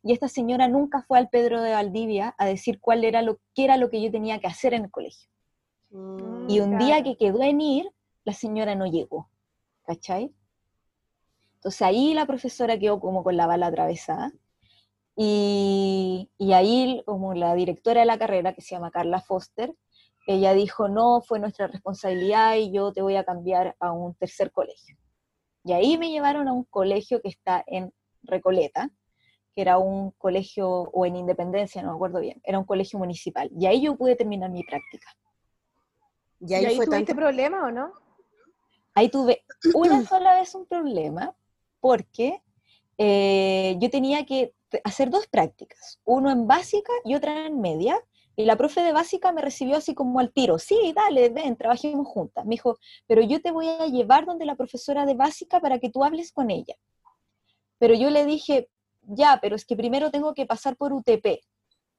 y esta señora nunca fue al Pedro de Valdivia a decir cuál era lo que era lo que yo tenía que hacer en el colegio. Mm, y un día que quedó en ir, la señora no llegó, ¿cachai? Entonces ahí la profesora quedó como con la bala atravesada. Y, y ahí, como la directora de la carrera, que se llama Carla Foster, ella dijo, no, fue nuestra responsabilidad y yo te voy a cambiar a un tercer colegio. Y ahí me llevaron a un colegio que está en Recoleta, que era un colegio, o en Independencia, no me acuerdo bien, era un colegio municipal. Y ahí yo pude terminar mi práctica. ¿Y ahí, tuviste problema o no? Ahí tuve una sola vez un problema, porque eh, yo tenía que hacer dos prácticas, uno en básica y otra en media, y la profe de básica me recibió así como al tiro, sí, dale, ven, trabajemos juntas. Me dijo, pero yo te voy a llevar donde la profesora de básica para que tú hables con ella. Pero yo le dije, ya, pero es que primero tengo que pasar por UTP.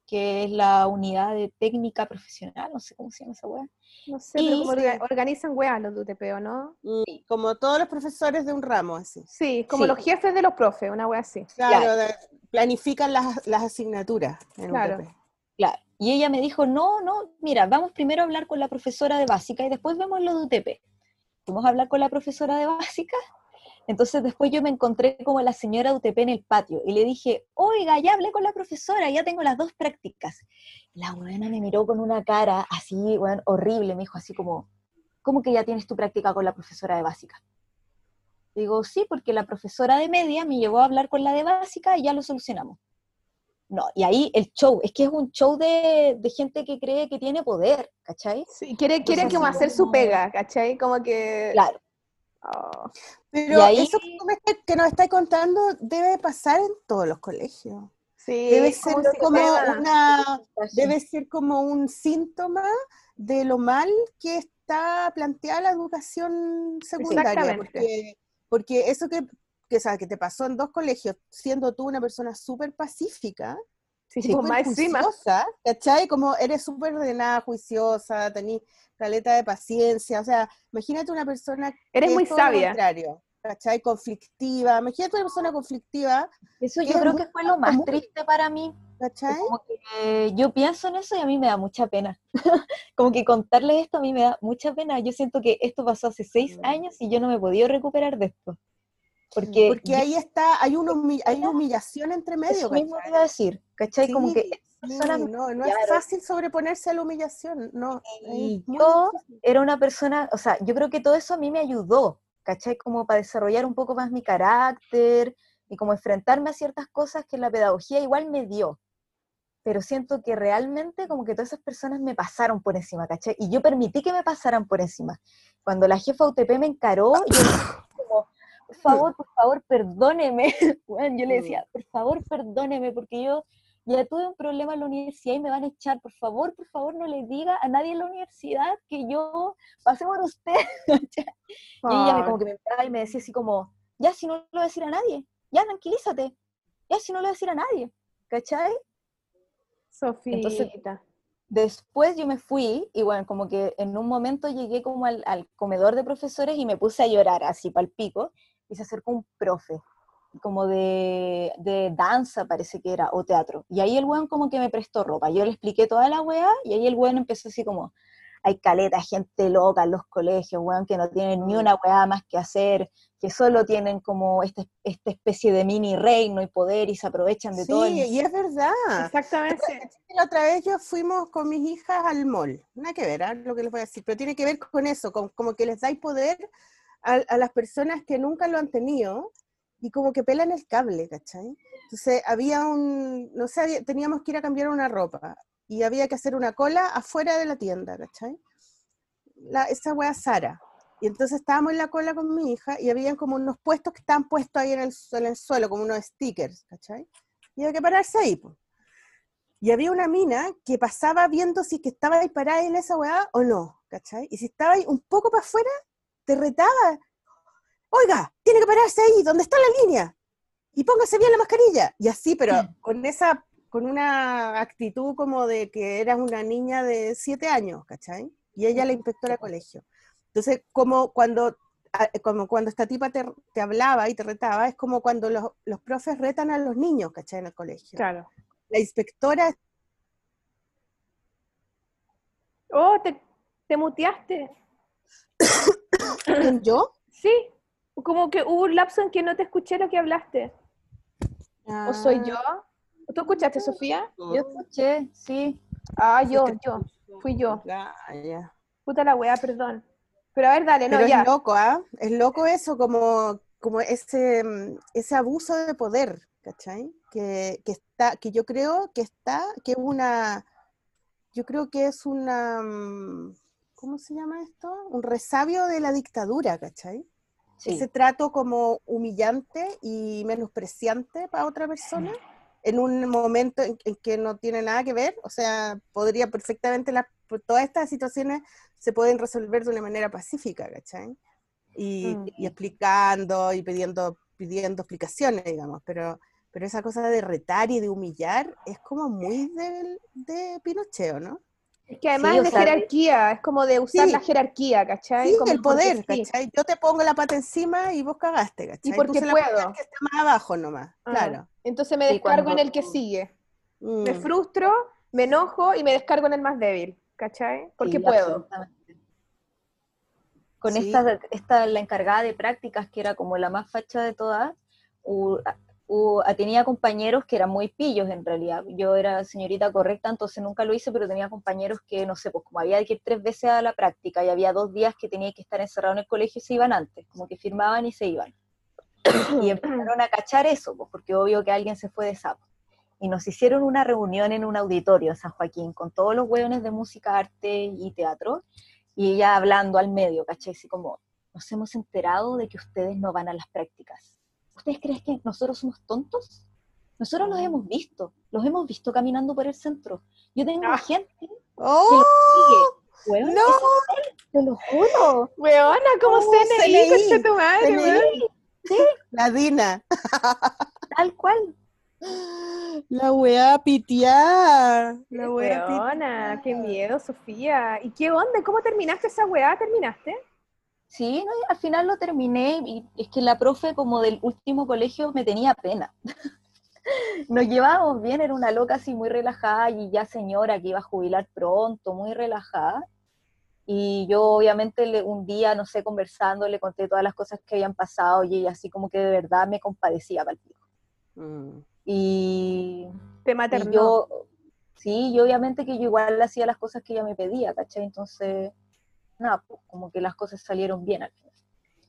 que es la unidad de técnica profesional, no sé cómo se llama esa wea. No sé, pero como orga- organizan weas los de UTP, ¿o no? Mm, Como todos los profesores de un ramo, así. Sí, como Sí. los jefes de los profes, una wea así. Claro, planifican las, las asignaturas en Claro. UTP. Claro. Y ella me dijo, no, no, mira, vamos primero a hablar con la profesora de básica y después vemos lo de UTP. Fuimos a hablar con la profesora de básica. Entonces después yo me encontré como la señora de UTP en el patio y le dije, oiga, ya hablé con la profesora, ya tengo las dos prácticas. La buena me miró con una cara así, weón, horrible, me dijo así como, ¿cómo que ya tienes tu práctica con la profesora de básica? Digo, sí, porque la profesora de media me llevó a hablar con la de básica y ya lo solucionamos. No, y ahí el show, es que es un show de, de gente que cree que tiene poder, ¿cachai? Sí, quiere, quiere Entonces, como hacer su pega, ¿cachai? Como que... Claro. Oh, Pero ahí- eso que, nos estáis contando debe pasar en todos los colegios. sí, Debe ser como una, debe ser como un síntoma de lo mal que está planteada la educación secundaria. Porque, porque eso que, que, te pasó en dos colegios, siendo tú una persona súper pacífica, Sí, súper juiciosa, ¿cachai? Como eres súper ordenada, juiciosa, tenés caleta de paciencia, o sea, imagínate una persona Eres que muy es todo lo sabia. contrario, ¿cachai? Conflictiva, imagínate una persona conflictiva, Eso yo es creo muy que fue lo más común. triste para mí. ¿cachai? Como que yo pienso en eso y a mí me da mucha pena. como que contarles esto a mí me da mucha pena. Yo siento que esto pasó hace seis años y yo no me he podido recuperar de esto. Porque, Porque ahí está, hay una, hay humillación entre medio, eso mismo iba a decir, ¿cachai? como que Sí, sí, no, no es fácil sobreponerse a la humillación, no. Y yo difícil. era una persona, o sea, yo creo que todo eso a mí me ayudó, ¿cachai? Como para desarrollar un poco más mi carácter y como enfrentarme a ciertas cosas que la pedagogía igual me dio. Pero siento que realmente como que todas esas personas me pasaron por encima, ¿cachai? Y yo permití que me pasaran por encima. Cuando la jefa UTP me encaró, yo por favor, por favor, perdóneme. Bueno, yo le decía, por favor, perdóneme, porque yo ya tuve un problema en la universidad y me van a echar. Por favor, por favor, no le diga a nadie en la universidad que yo pasé por usted. Y ella me, como que me miraba y me decía así como, ya si no le voy a decir a nadie, ya tranquilízate, ya si no le voy a decir a nadie, ¿cachai? Sofita. Después yo me fui y bueno, como que en un momento llegué como al, al comedor de profesores y me puse a llorar así pal pico y se acercó un profe, como de, de danza parece que era, o teatro. Y ahí el weón como que me prestó ropa. Yo le expliqué toda la weá y ahí el weón empezó así como, hay caleta, gente loca en los colegios, weón, que no tienen ni una weá más que hacer, que solo tienen como este, esta especie de mini reino y poder y se aprovechan de Sí, todo. el- y es verdad. Exactamente. La otra vez yo fuimos con mis hijas al mall. Nada que ver, ¿ah? lo que les voy a decir, pero tiene que ver con eso, con, como que les dais poder a, las personas que nunca lo han tenido y como que pelan el cable, ¿cachai? Entonces había un, no sé, había- teníamos que ir a cambiar una ropa y había que hacer una cola afuera de la tienda, ¿cachai? La, esa wea Sara. Y entonces estábamos en la cola con mi hija y habían como unos puestos que estaban puestos ahí en el, su- en el suelo, como unos stickers, ¿cachai? Y había que pararse ahí, pues. Y había una mina que pasaba viendo si que estaba ahí parada en esa weá o no, ¿cachai? Y si estaba ahí un poco para afuera, te retaba. Oiga, tiene que pararse ahí, donde está la línea. Y póngase bien la mascarilla. Y así, pero con esa, con una actitud como de que eras una niña de siete años, ¿cachai? Y ella la inspectora de colegio. Entonces, como cuando, como cuando esta tipa te, te hablaba y te retaba, es como cuando los, los profes retan a los niños, ¿cachai? En el colegio. Claro. La inspectora Oh, te, te muteaste. ¿Yo? Sí. Como que hubo un lapso en que no te escuché lo que hablaste. ¿O soy yo? ¿Tú escuchaste, Sofía? Yo escuché, sí. Ah, yo, yo. Fui yo. Ah, ya. Puta la weá, perdón. Pero a ver, dale, no, Pero ya. es loco, ¿ah? Es loco eso, como, como ese, ese abuso de poder, ¿cachai? Que, que está, que yo creo que está, que es una, yo creo que es una, mm, ¿cómo se llama esto? Un resabio de la dictadura, ¿cachai? sí. Ese trato como humillante y menospreciante para otra persona en un momento en, en que no tiene nada que ver, o sea, podría perfectamente, las todas estas situaciones se pueden resolver de una manera pacífica, ¿cachai? Y, Mm. y explicando y pidiendo, pidiendo explicaciones, digamos, pero, Pero esa cosa de retar y de humillar es como muy del, de Pinochet, ¿no? Es que además es de jerarquía, es como de usar la jerarquía, ¿cachai? Sí, como el poder, ¿cachai? Yo te pongo la pata encima y vos cagaste, ¿cachai? Y porque puedo. que está más abajo nomás, ah, claro. Entonces me descargo en el que sigue. Me mm. frustro, me enojo y me descargo en el más débil, ¿cachai? Porque puedo. Con esta, esta, la encargada de prácticas, que era como la más facha de todas, tenía compañeros que eran muy pillos en realidad. Yo era señorita correcta, entonces nunca lo hice, pero tenía compañeros que, no sé, pues como había que ir tres veces a la práctica y había dos días que tenía que estar encerrado en el colegio se iban antes, como que firmaban y se iban. Y empezaron a cachar eso, pues, porque obvio que alguien se fue de sapo. Y nos hicieron una reunión en un auditorio en San Joaquín con todos los hueones de música, arte y teatro, y ella hablando al medio, ¿cachai? Así como, nos hemos enterado de que ustedes no van a las prácticas ¿Ustedes creen que nosotros somos tontos? Nosotros los hemos visto, los hemos visto caminando por el centro. Yo tengo ah. gente ¡Oh! que los sigue. ¡No! te lo juro. Weona, ¿cómo oh, se CNI, tu madre, Sí. La Dina. Tal cual. La weá pitiá. La weona, qué miedo, Sofía. ¿Y qué onda? ¿Cómo terminaste esa weá? ¿Terminaste? Sí, al final lo terminé y es que la profe como del último colegio me tenía pena. Nos llevábamos bien, era una loca así muy relajada y ya señora que iba a jubilar pronto, muy relajada. Y yo obviamente un día, no sé, conversando, le conté todas las cosas que habían pasado y ella así como que de verdad me compadecía para el mm. Y... Te maternó. yo, sí, y obviamente que yo igual hacía las cosas que ella me pedía, ¿cachai? Entonces nada, pues, como que las cosas salieron bien al final.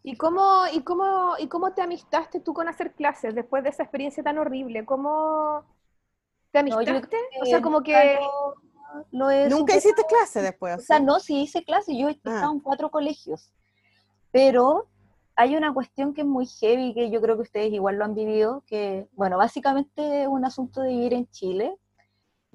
¿Y cómo, y, cómo, ¿Y cómo te amistaste tú con hacer clases después de esa experiencia tan horrible? ¿Cómo te amistaste? o sea, como que... ¿Nunca hiciste clases después? O sea, no, sí hice clases, yo he ah. estado en cuatro colegios, pero hay una cuestión que es muy heavy, que yo creo que ustedes igual lo han vivido, que, bueno, básicamente es un asunto de vivir en Chile,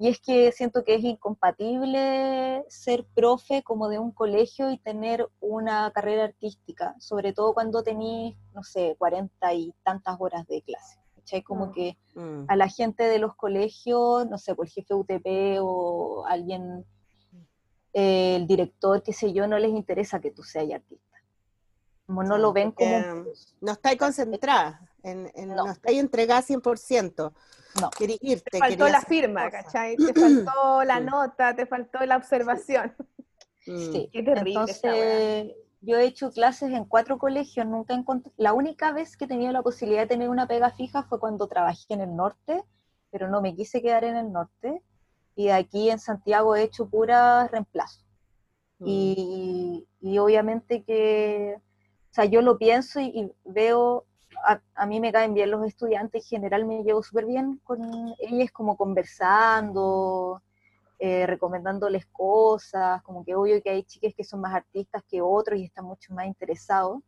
y es que siento que es incompatible ser profe como de un colegio y tener una carrera artística, sobre todo cuando tenís, no sé, cuarenta y tantas horas de clase. ¿Cachai? Como mm. que mm. a la gente de los colegios, no sé, por el jefe UTP o alguien, eh, el director, qué sé yo, no les interesa que tú seas artista. Como no lo ven como... No estáis concentrada, en, no. no estáis entregada 100%. No. irte, te faltó la firma, ¿cachai? Te faltó la nota, te faltó la observación. Sí, qué terrible. Entonces, yo he hecho clases en cuatro colegios, nunca encontré, la única vez que he tenido la posibilidad de tener una pega fija fue cuando trabajé en el norte, pero no me quise quedar en el norte, y aquí en Santiago he hecho pura reemplazo. Mm. Y, y, obviamente que, o sea, yo lo pienso y veo a, mí me caen bien los estudiantes, en general me llevo súper bien con ellos, como conversando, eh, recomendándoles cosas, como que obvio que hay chicas que son más artistas que otros y están mucho más interesados,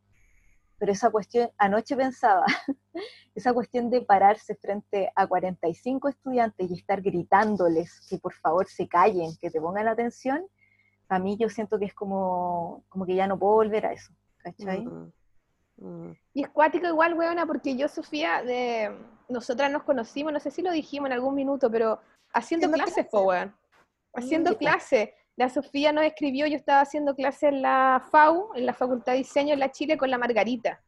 pero esa cuestión, anoche pensaba, esa cuestión de pararse frente a 45 estudiantes y estar gritándoles que por favor se callen, que te pongan atención, a mí yo siento que es como, como que ya no puedo volver a eso, ¿cachai? Y es cuático igual, weona, porque yo, Sofía, de, nosotras nos conocimos, no sé si lo dijimos en algún minuto, pero haciendo, clases, po, weón. Haciendo clases. La Sofía nos escribió, yo estaba haciendo clases en la FAU, en la Facultad de Diseño en la Chile, con la Margarita.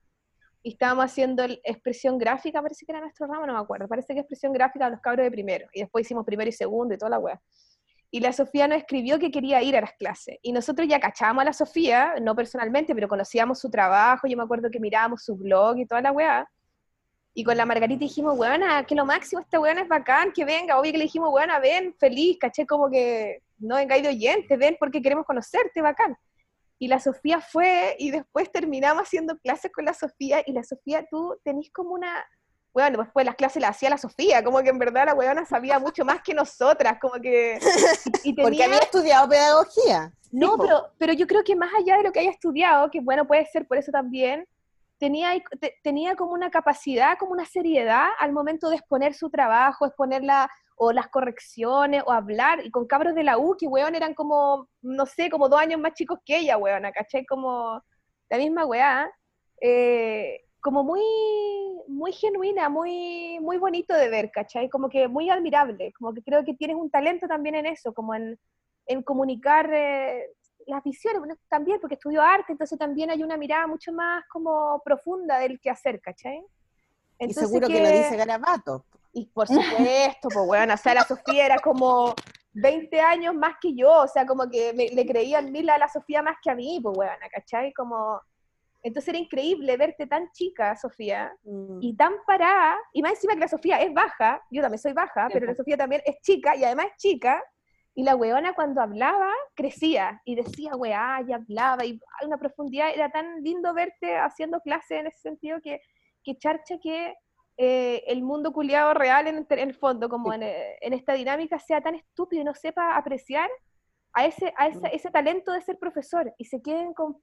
Y estábamos haciendo expresión gráfica, parece que era nuestro ramo, no me acuerdo. Parece que expresión gráfica a los cabros de primero. Y después hicimos primero y segundo y toda la weá y la Sofía nos escribió que quería ir a las clases. Y nosotros ya cachábamos a la Sofía, no personalmente, pero conocíamos su trabajo, yo me acuerdo que mirábamos su blog y toda la weá. Y con la Margarita dijimos, weona, que lo máximo, esta weona es bacán, que venga. Obvio que le dijimos, weona, ven, feliz, caché como que no venga de oyente, ven porque queremos conocerte, bacán. Y la Sofía fue, y después terminamos haciendo clases con la Sofía, y la Sofía, tú tenés como una, bueno, después las clases las hacía la Sofía, como que en verdad la weona sabía mucho más que nosotras, como que... Porque había estudiado pedagogía. No, pero, pero yo creo que más allá de lo que haya estudiado, que bueno, puede ser por eso también, tenía, tenía como una capacidad, como una seriedad al momento de exponer su trabajo, exponer la, o las correcciones, o hablar, y con cabros de la U, que weón eran como, no sé, como dos años más chicos que ella, weona, ¿cachai? Como la misma weá. Eh, como muy, muy genuina, muy, muy bonito de ver, ¿cachai? Como que muy admirable, como que creo que tienes un talento también en eso, como en, en comunicar eh, las visiones, bueno, también porque estudió arte, entonces también hay una mirada mucho más como profunda del que hacer, ¿cachai? y seguro que, lo dice Garabato. Y por supuesto, pues bueno, o sea, la Sofía era como 20 años más que yo, o sea, como que le creían mil a la Sofía más que a mí, pues bueno, ¿cachai? Como... Entonces era increíble verte tan chica, Sofía, Mm. y tan parada, y más encima que la Sofía es baja, yo también soy baja, Sí, pero la Sofía también es chica, y además es chica, y la weona cuando hablaba, crecía, y decía weá, y hablaba, y hay una profundidad, era tan lindo verte haciendo clase en ese sentido que, que charcha que eh, el mundo culiado real en, en el fondo, como en, en esta dinámica, sea tan estúpido y no sepa apreciar a ese, a ese, ese talento de ser profesor, y se queden con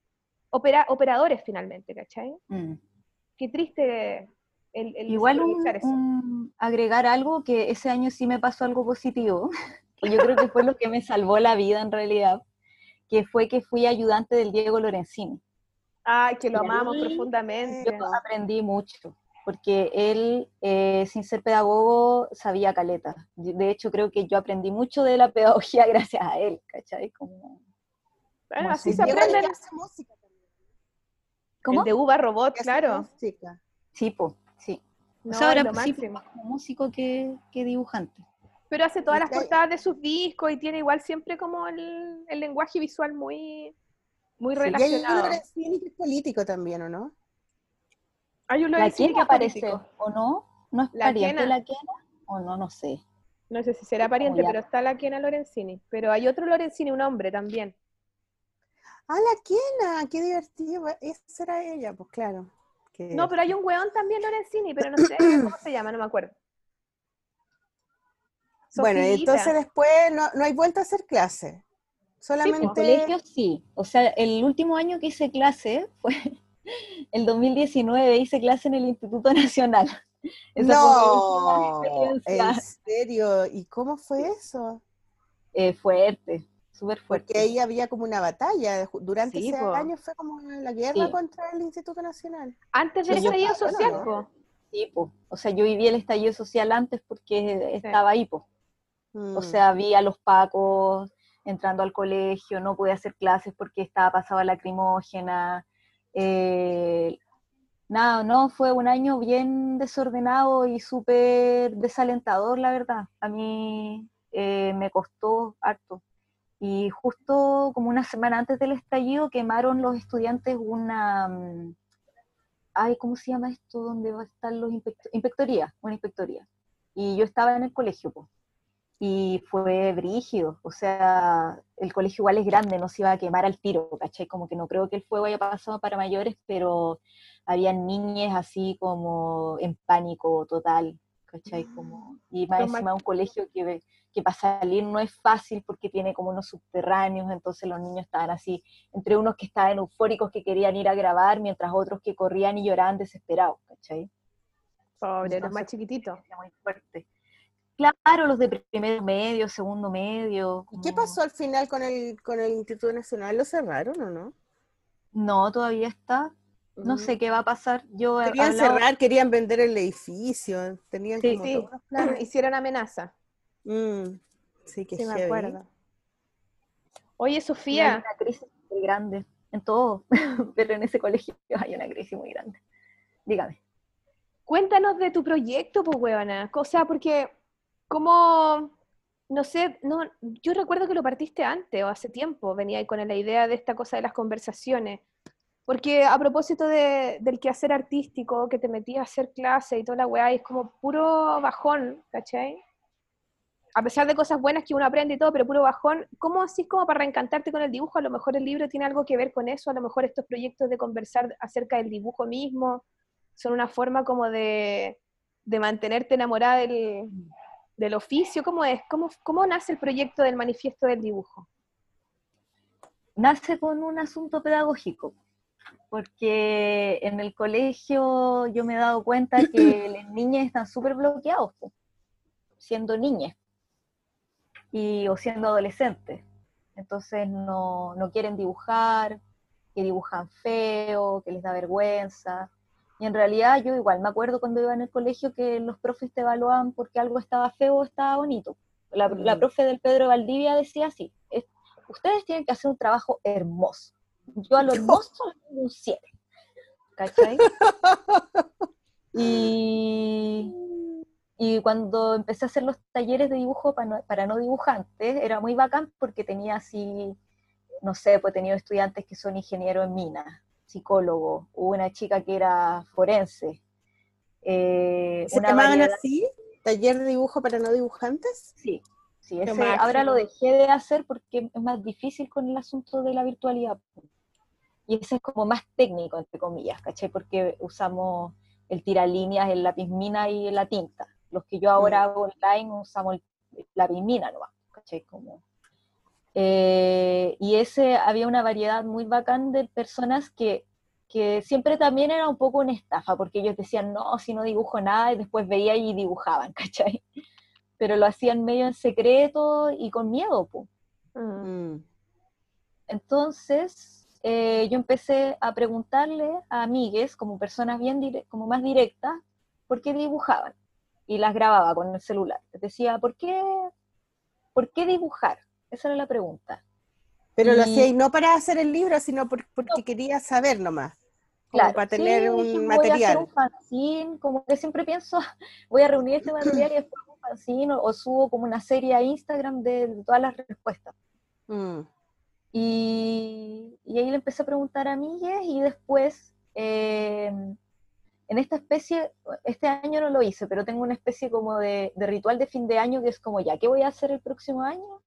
opera- operadores finalmente, ¿cachai? Mm. Qué triste el, el Igual un- eso. un- agregar algo que ese año sí me pasó algo positivo, yo creo que fue lo que me salvó la vida en realidad, que fue que fui ayudante del Diego Lorenzini. Ay, que lo y amamos profundamente. Yo aprendí mucho, porque él, eh, sin ser pedagogo, sabía caleta. De hecho, creo que yo aprendí mucho de la pedagogía gracias a él, ¿cachai? Como, Bueno, como así se aprende. música. ¿Cómo? El de Uva Robot, claro. música. Sí, po, sí. O No, sea, ahora es lo sí, máximo. más como músico que, que dibujante. Pero hace todas las Está- portadas de sus discos y tiene igual siempre como el, el lenguaje visual muy, muy Sí, y hay un relacionado. Lorenzini que es político también, ¿o no? Hay un ¿La Lorenzini Kena que es aparece político. o no? ¿No es La pariente Kena. la Kena? ¿O no? No sé. No sé si será pariente, pero está la Kena Lorenzini. Pero hay otro Lorenzini, un hombre también. Ah, la Kena, qué divertido. Esa era ella, pues claro. No, pero hay un weón también Lorenzini, pero no sé cómo se llama, no me acuerdo. Bueno, entonces después no, no hay vuelta a hacer clase. En Solamente. colegio sí. O sea, el último año que hice clase fue el 2019, hice clase en el Instituto Nacional. Esa fue mi no, última experiencia. en serio. ¿Y cómo fue eso? Eh, fuerte, súper fuerte. Porque ahí había como una batalla. Durante Sí, ese po. año fue como la guerra Sí. contra el Instituto Nacional. Antes del yo- estallido social, ¿no? po. Sí, po. O sea, yo viví el estallido social antes porque estaba ahí, po. Mm. O sea, vi a los pacos entrando al colegio, no pude hacer clases porque estaba pasada lacrimógena. eh, nada, no, fue un año bien desordenado y súper desalentador, la verdad. A mí eh, me costó harto. Y justo como una semana antes del estallido quemaron los estudiantes una... mm, Ay, ¿cómo se llama esto? ¿Dónde va a estar los inspectores? Inspectoría, una inspectoría. Y yo estaba en el colegio, po y fue brígido, o sea, el colegio igual es grande, no se iba a quemar al tiro, ¿cachai? Como que no creo que el fuego haya pasado para mayores, pero habían niñas así como en pánico total, ¿cachai? Como, y más Los ma- encima un colegio que, que para salir no es fácil porque tiene como unos subterráneos, entonces los niños estaban así, entre unos que estaban eufóricos que querían ir a grabar, mientras otros que corrían y lloraban desesperados, ¿cachai? Pobre, los más chiquititos. muy fuerte. Claro, los de primer medio, segundo medio. ¿Y qué como- pasó al final con el, con el Instituto Nacional? ¿Lo cerraron o no? No, todavía está. No sé qué va a pasar. Yo Querían hablado- cerrar, querían vender el edificio, tenían Sí, como Sí, hicieron amenaza. Mm, Sí, que Sí, me acuerdo. Oye, y hay Sofía, una crisis muy grande en todo, pero en ese colegio hay una crisis muy grande. Dígame. cuéntanos de tu proyecto, pues, huevona. O sea, porque, como, no sé, no, yo recuerdo que lo partiste antes o hace tiempo, venía ahí con la idea de esta cosa de las conversaciones. Porque a propósito de- del quehacer artístico, que te metías a hacer clase y toda la weá, es como puro bajón, ¿cachai? A pesar de cosas buenas que uno aprende y todo, pero puro bajón, ¿cómo así como para reencantarte con el dibujo? A lo mejor el libro tiene algo que ver con eso, a lo mejor estos proyectos de conversar acerca del dibujo mismo son una forma como de, de mantenerte enamorada del, del oficio. ¿Cómo es? ¿Cómo, ¿Cómo nace el proyecto del manifiesto del dibujo? Nace con un asunto pedagógico, porque en el colegio yo me he dado cuenta que las niñas están súper bloqueados, po, siendo niñas y, o siendo adolescentes. Entonces no, no quieren dibujar, que dibujan feo, que les da vergüenza. Y en realidad yo igual me acuerdo cuando iba en el colegio que los profes te evaluaban porque algo estaba feo o estaba bonito. La, la Mm. profe del Pedro Valdivia decía así, "Es- ustedes tienen que hacer un trabajo hermoso. Yo a lo hermoso le pongo un 7. ¿Cachai? Y, y cuando empecé a hacer los talleres de dibujo para no, para no dibujantes, era muy bacán porque tenía así, no sé, pues he tenido estudiantes que son ingenieros en minas, psicólogos, hubo una chica que era forense. eh, ¿Se una llamaban variedad- así? ¿Taller de dibujo para no dibujantes? Sí, sí, ese ahora lo dejé de hacer porque es más difícil con el asunto de la virtualidad. Y ese es como más técnico, entre comillas, ¿cachai? Porque usamos el tiralíneas, el lápiz mina y la tinta. Los que yo ahora Mm. hago online usamos el lápiz mina nomás, ¿cachai? Como... Eh, y ese había una variedad muy bacán de personas que, que siempre también era un poco una estafa, porque ellos decían, no, si no dibujo nada, y después veía y dibujaban, ¿cachai? Pero lo hacían medio en secreto y con miedo, pues. Mm. Mm. Entonces, eh, yo empecé a preguntarle a amigues, como personas bien dire- como más directas, por qué dibujaban. Y las grababa con el celular. Les decía, ¿por qué, ¿por qué dibujar? Esa era la pregunta. Pero lo hacía y no para hacer el libro, sino por- porque quería saber nomás. Como Claro, para sí, tener dije, un Voy a hacer material. un fanzine, como que siempre pienso, voy a reunir este material y después un fanzine o, o subo como una serie a Instagram de, de todas las respuestas. Mm. Y, y ahí le empecé a preguntar a amigues y después, eh, en esta especie, este año no lo hice, pero tengo una especie como de, de ritual de fin de año que es como ya, ¿qué voy a hacer el próximo año?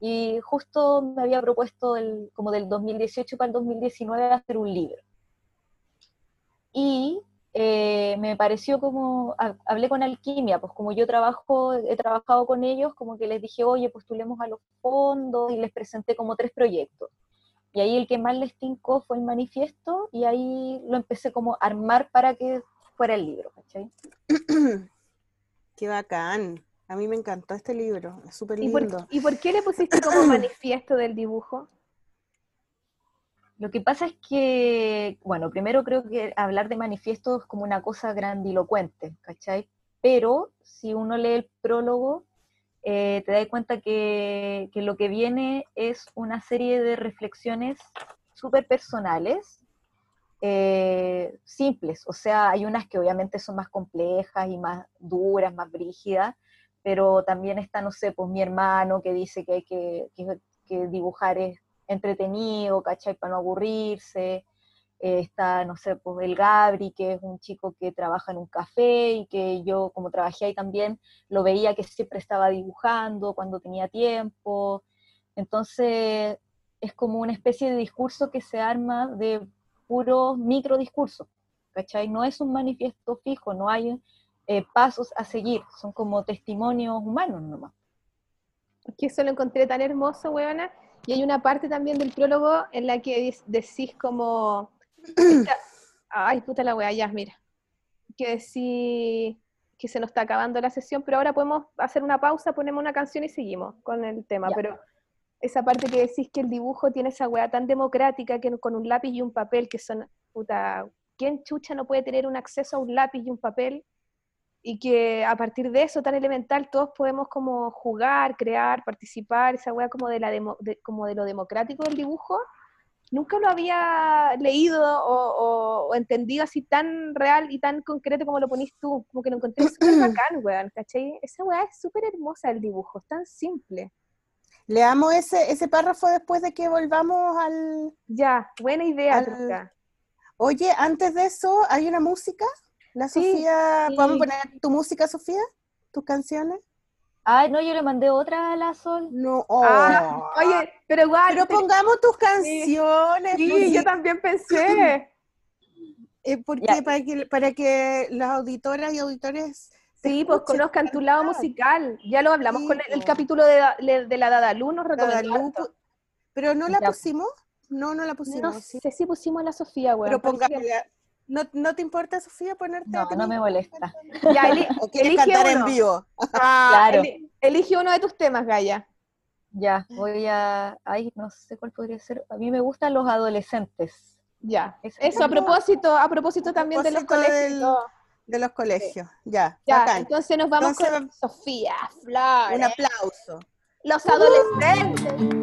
Y justo me había propuesto el, como del 2018 para el 2019 hacer un libro. Y eh, me pareció como, ha- hablé con Alquimia, pues como yo trabajo, he trabajado con ellos, como que les dije, oye, postulemos a los fondos y les presenté como tres proyectos. Y ahí el que más les tincó fue el manifiesto y ahí lo empecé como a armar para que fuera el libro, ¿cachai? Qué bacán. A mí me encantó este libro. Es súper ¿Y por, lindo. ¿Y por qué le pusiste como manifiesto del dibujo? Lo que pasa es que, bueno, primero creo que hablar de manifiesto es como una cosa grandilocuente, ¿cachai? Pero si uno lee el prólogo, eh, te das cuenta que, lo que viene es una serie de reflexiones súper personales, eh, simples, o sea, hay unas que obviamente son más complejas y más duras, más brígidas, pero también está, no sé, pues mi hermano que dice que hay que, que- que dibujar es entretenido, ¿cachai? Para no aburrirse. Eh, está, no sé, pues el Gabri, que es un chico que trabaja en un café y que yo, como trabajé ahí también, lo veía que siempre estaba dibujando cuando tenía tiempo. Entonces, es como una especie de discurso que se arma de puros microdiscursos, ¿cachai? No es un manifiesto fijo, no hay eh, pasos a seguir, son como testimonios humanos nomás. que eso lo encontré tan hermoso, weona. Y hay una parte también del prólogo en la que decís como... esta- ay, puta la wea, ya, mira. Que decís que se nos está acabando la sesión, pero ahora podemos hacer una pausa, ponemos una canción y seguimos con el tema. Ya. Pero esa parte que decís que el dibujo tiene esa wea tan democrática que con un lápiz y un papel, que son, puta, ¿quién chucha no puede tener un acceso a un lápiz y un papel? Y que a partir de eso tan elemental todos podemos como jugar, crear, participar, esa weá como de, la demo- de- como de lo democrático del dibujo, nunca lo había leído o, o- o entendido así tan real y tan concreto como lo ponís tú, como que lo encontré súper bacán, weón, ¿cachai? Esa weá es súper hermosa el dibujo, es tan simple. Leamos ese, ese párrafo después de que volvamos al... Ya, buena idea, Al-. Oye, antes de eso, ¿hay una música? La Sí, Sofía, sí. ¿podemos poner tu música, Sofía? ¿Tus canciones? Ay, no, yo le mandé otra a la Sol. No. oh. Ah, oye, pero igual, Pero pongamos tus canciones. sí, porque- yo también pensé. eh, porque para que para que las auditoras y auditores Sí, pues conozcan tu lado musical. Ya lo hablamos Sí, con el, el po. capítulo de, de la Dadalú, nos pu- pero no la Ya. pusimos. No, no la No pusimos. sí. sé si pusimos a la Sofía, weón. Pero. ¿No, ¿No te importa, Sofía, ponerte No, a no me molesta. Ya, eli- ¿O quieres elige cantar en vivo? Ah, Claro. eli- elige uno de tus temas, Gaya. Ya, voy a. Ay, no sé cuál podría ser. A mí me gustan los adolescentes. Ya. Eso Eso a propósito, a propósito también de los colegios. del-. De los colegios, ya, Ya, bacán. entonces nos vamos Entonces, con Sofía Flores. Un aplauso. Los adolescentes.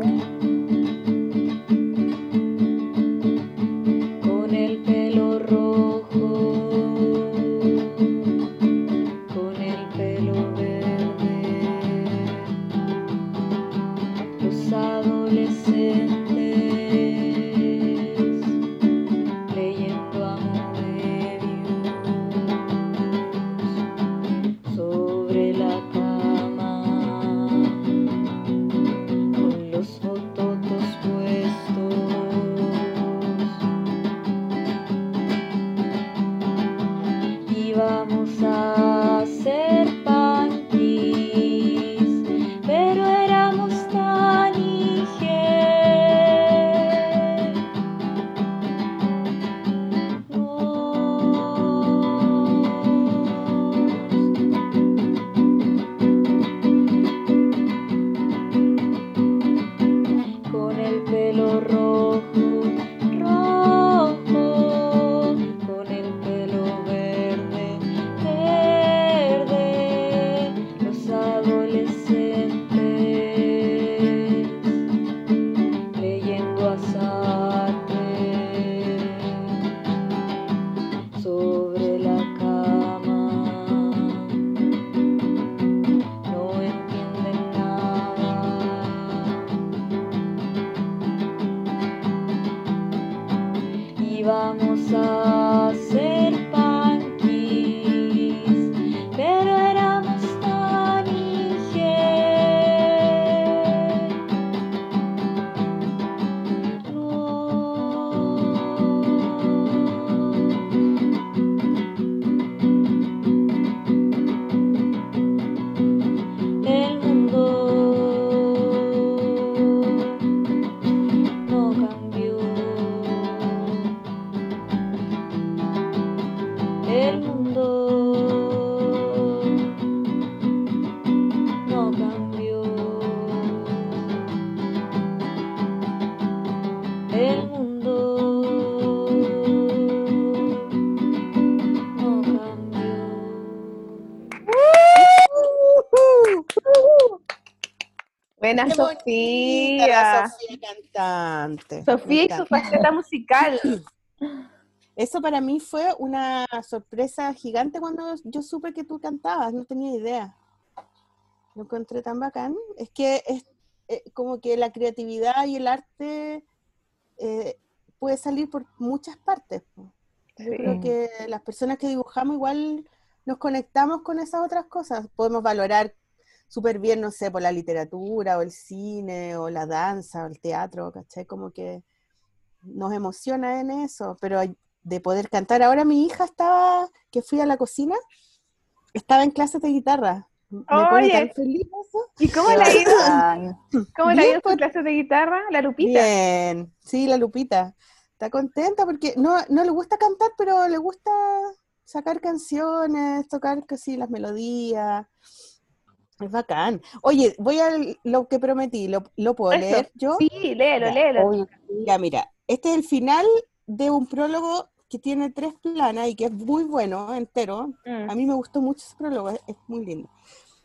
La Sofía. Sofía cantante. Sofía y su faceta musical. Eso para mí fue una sorpresa gigante cuando yo supe que tú cantabas, no tenía idea. Lo encontré tan bacán. Es que es eh, como que la creatividad y el arte eh, puede salir por muchas partes. Yo Sí. creo que las personas que dibujamos igual nos conectamos con esas otras cosas. Podemos valorar súper bien, no sé, por la literatura o el cine o la danza o el teatro, ¿cachai? Como que nos emociona en eso, pero de poder cantar. Ahora mi hija estaba, que fui a la cocina, estaba en clases de guitarra. Me Oye. tan feliz eso. ¿Y cómo le ha ido? ¿Cómo Bien, ido en pues. su clase de guitarra? La Lupita. Bien, sí, la Lupita. Está contenta porque no, no le gusta cantar, pero le gusta sacar canciones, tocar casi las melodías. Es bacán. Oye, voy a lo que prometí, ¿lo, lo puedo Eso. leer yo? Sí, léelo, Ya, léelo. Obvio. Ya, mira, este es el final de un prólogo que tiene tres planas y que es muy bueno, entero. Mm. A mí me gustó mucho ese prólogo, es, es muy lindo.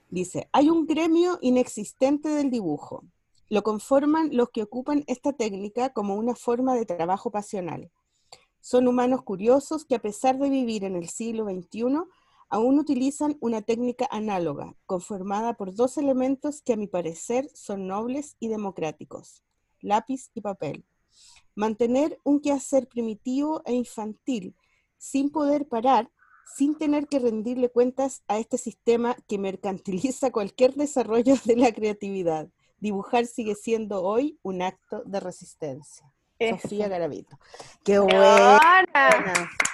Dice, hay un gremio inexistente del dibujo. Lo conforman los que ocupan esta técnica como una forma de trabajo pasional. Son humanos curiosos que a pesar de vivir en el siglo XXI, aún utilizan una técnica análoga, conformada por dos elementos que a mi parecer son nobles y democráticos, lápiz y papel. Mantener un quehacer primitivo e infantil, sin poder parar, sin tener que rendirle cuentas a este sistema que mercantiliza cualquier desarrollo de la creatividad. Dibujar sigue siendo hoy un acto de resistencia. Sofía Garavito. ¡Qué buena!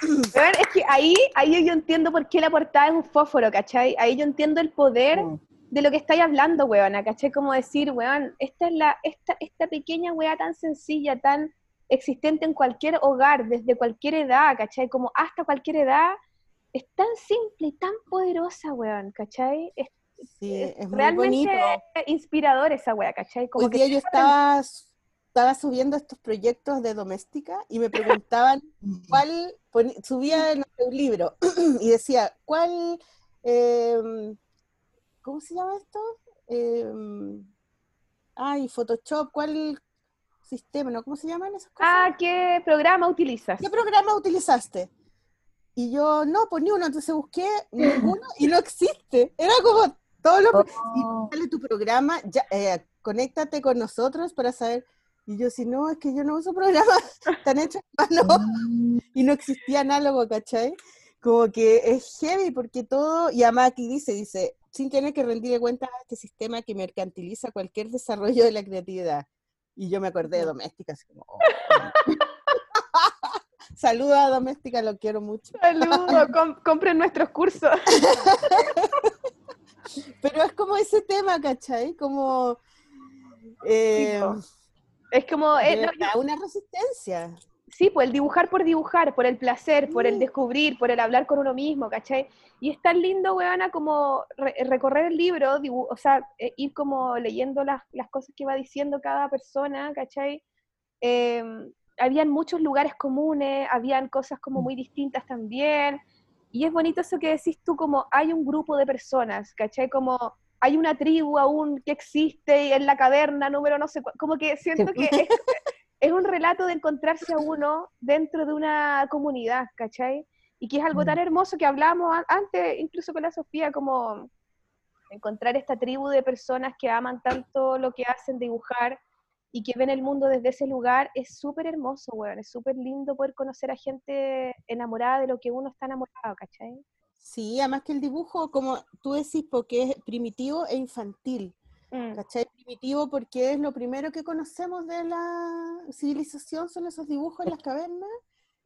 Es que ahí, ahí yo entiendo por qué la portada es un fósforo, ¿cachai? Ahí yo entiendo el poder Mm. de lo que estáis hablando, weona, ¿cachai? Como decir, weón, esta es la, esta, esta pequeña weá tan sencilla, tan existente en cualquier hogar, desde cualquier edad, ¿cachai? Como hasta cualquier edad, es tan simple y tan poderosa, weón, ¿cachai? Es, Sí, es es muy realmente bonito. inspirador esa weá, ¿cachai? Como Hoy que día yo estaba, estaba subiendo estos proyectos de doméstica y me preguntaban cuál, subía un libro y decía, ¿cuál, em, ¿cómo se llama esto? Em, ay, Photoshop, ¿cuál sistema, no? ¿Cómo se llaman esas cosas? Ah, ¿qué programa utilizas? ¿Qué programa utilizaste? Y yo, no, pues ni uno, entonces busqué ninguno y no existe. Era como todo lo... Oh. Y sale tu programa, ya, eh, conéctate con nosotros para saber. Y yo, si no, es que yo no uso programas tan hechos mano. Mm. y no existía análogo, ¿cachai? Como que es heavy porque todo, y además aquí dice, dice, sin tener que rendir cuenta a este sistema que mercantiliza cualquier desarrollo de la creatividad. Y yo me acordé de Doméstica, así como... Oh, Saludos a Doméstica, lo quiero mucho. Saludos, compren nuestros cursos. Pero es como ese tema, ¿cachai? Como... Eh, es como... Eh, una resistencia. Sí, pues el dibujar por dibujar, por el placer, por el descubrir, por el hablar con uno mismo, ¿cachai? Y es tan lindo, weona, como recorrer el libro, o sea, eh, ir como leyendo las, las, cosas que va diciendo cada persona, ¿cachai? Em, habían muchos lugares comunes, habían cosas como mm. muy distintas también, y es bonito eso que decís tú, como hay un grupo de personas, ¿cachai? Como hay una tribu aún que existe en la caverna número no sé como que siento que es, un relato de encontrarse a uno dentro de una comunidad, ¿cachai? Y que es algo tan mm. hermoso que hablamos antes, incluso con la Sofía, como encontrar esta tribu de personas que aman tanto lo que hacen, dibujar, y que ven el mundo desde ese lugar, es súper hermoso, weón. Es súper lindo poder conocer a gente enamorada de lo que uno está enamorado, ¿cachai? Sí, además que el dibujo, como tú decís, porque es primitivo e infantil. Mm. ¿Cachai? Primitivo porque es lo primero que conocemos de la civilización, son esos dibujos en las cavernas.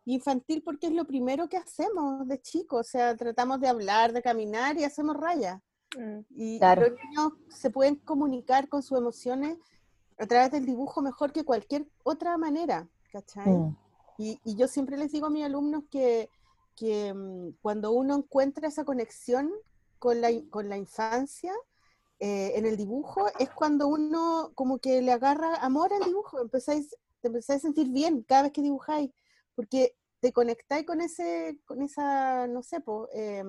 Infantil porque es lo primero que hacemos de chicos, o sea, tratamos de hablar, de caminar y hacemos rayas. Mm. Y los niños se pueden comunicar con sus emociones a través del dibujo mejor que cualquier otra manera, ¿cachai? Mm. Y, y, yo siempre les digo a mis alumnos que, que mm, cuando uno encuentra esa conexión con la, con la infancia, eh, en el dibujo, es cuando uno como que le agarra amor al dibujo, empezáis, te empezáis a sentir bien cada vez que dibujáis, porque te conectáis con ese, con esa, no sé, po, eh,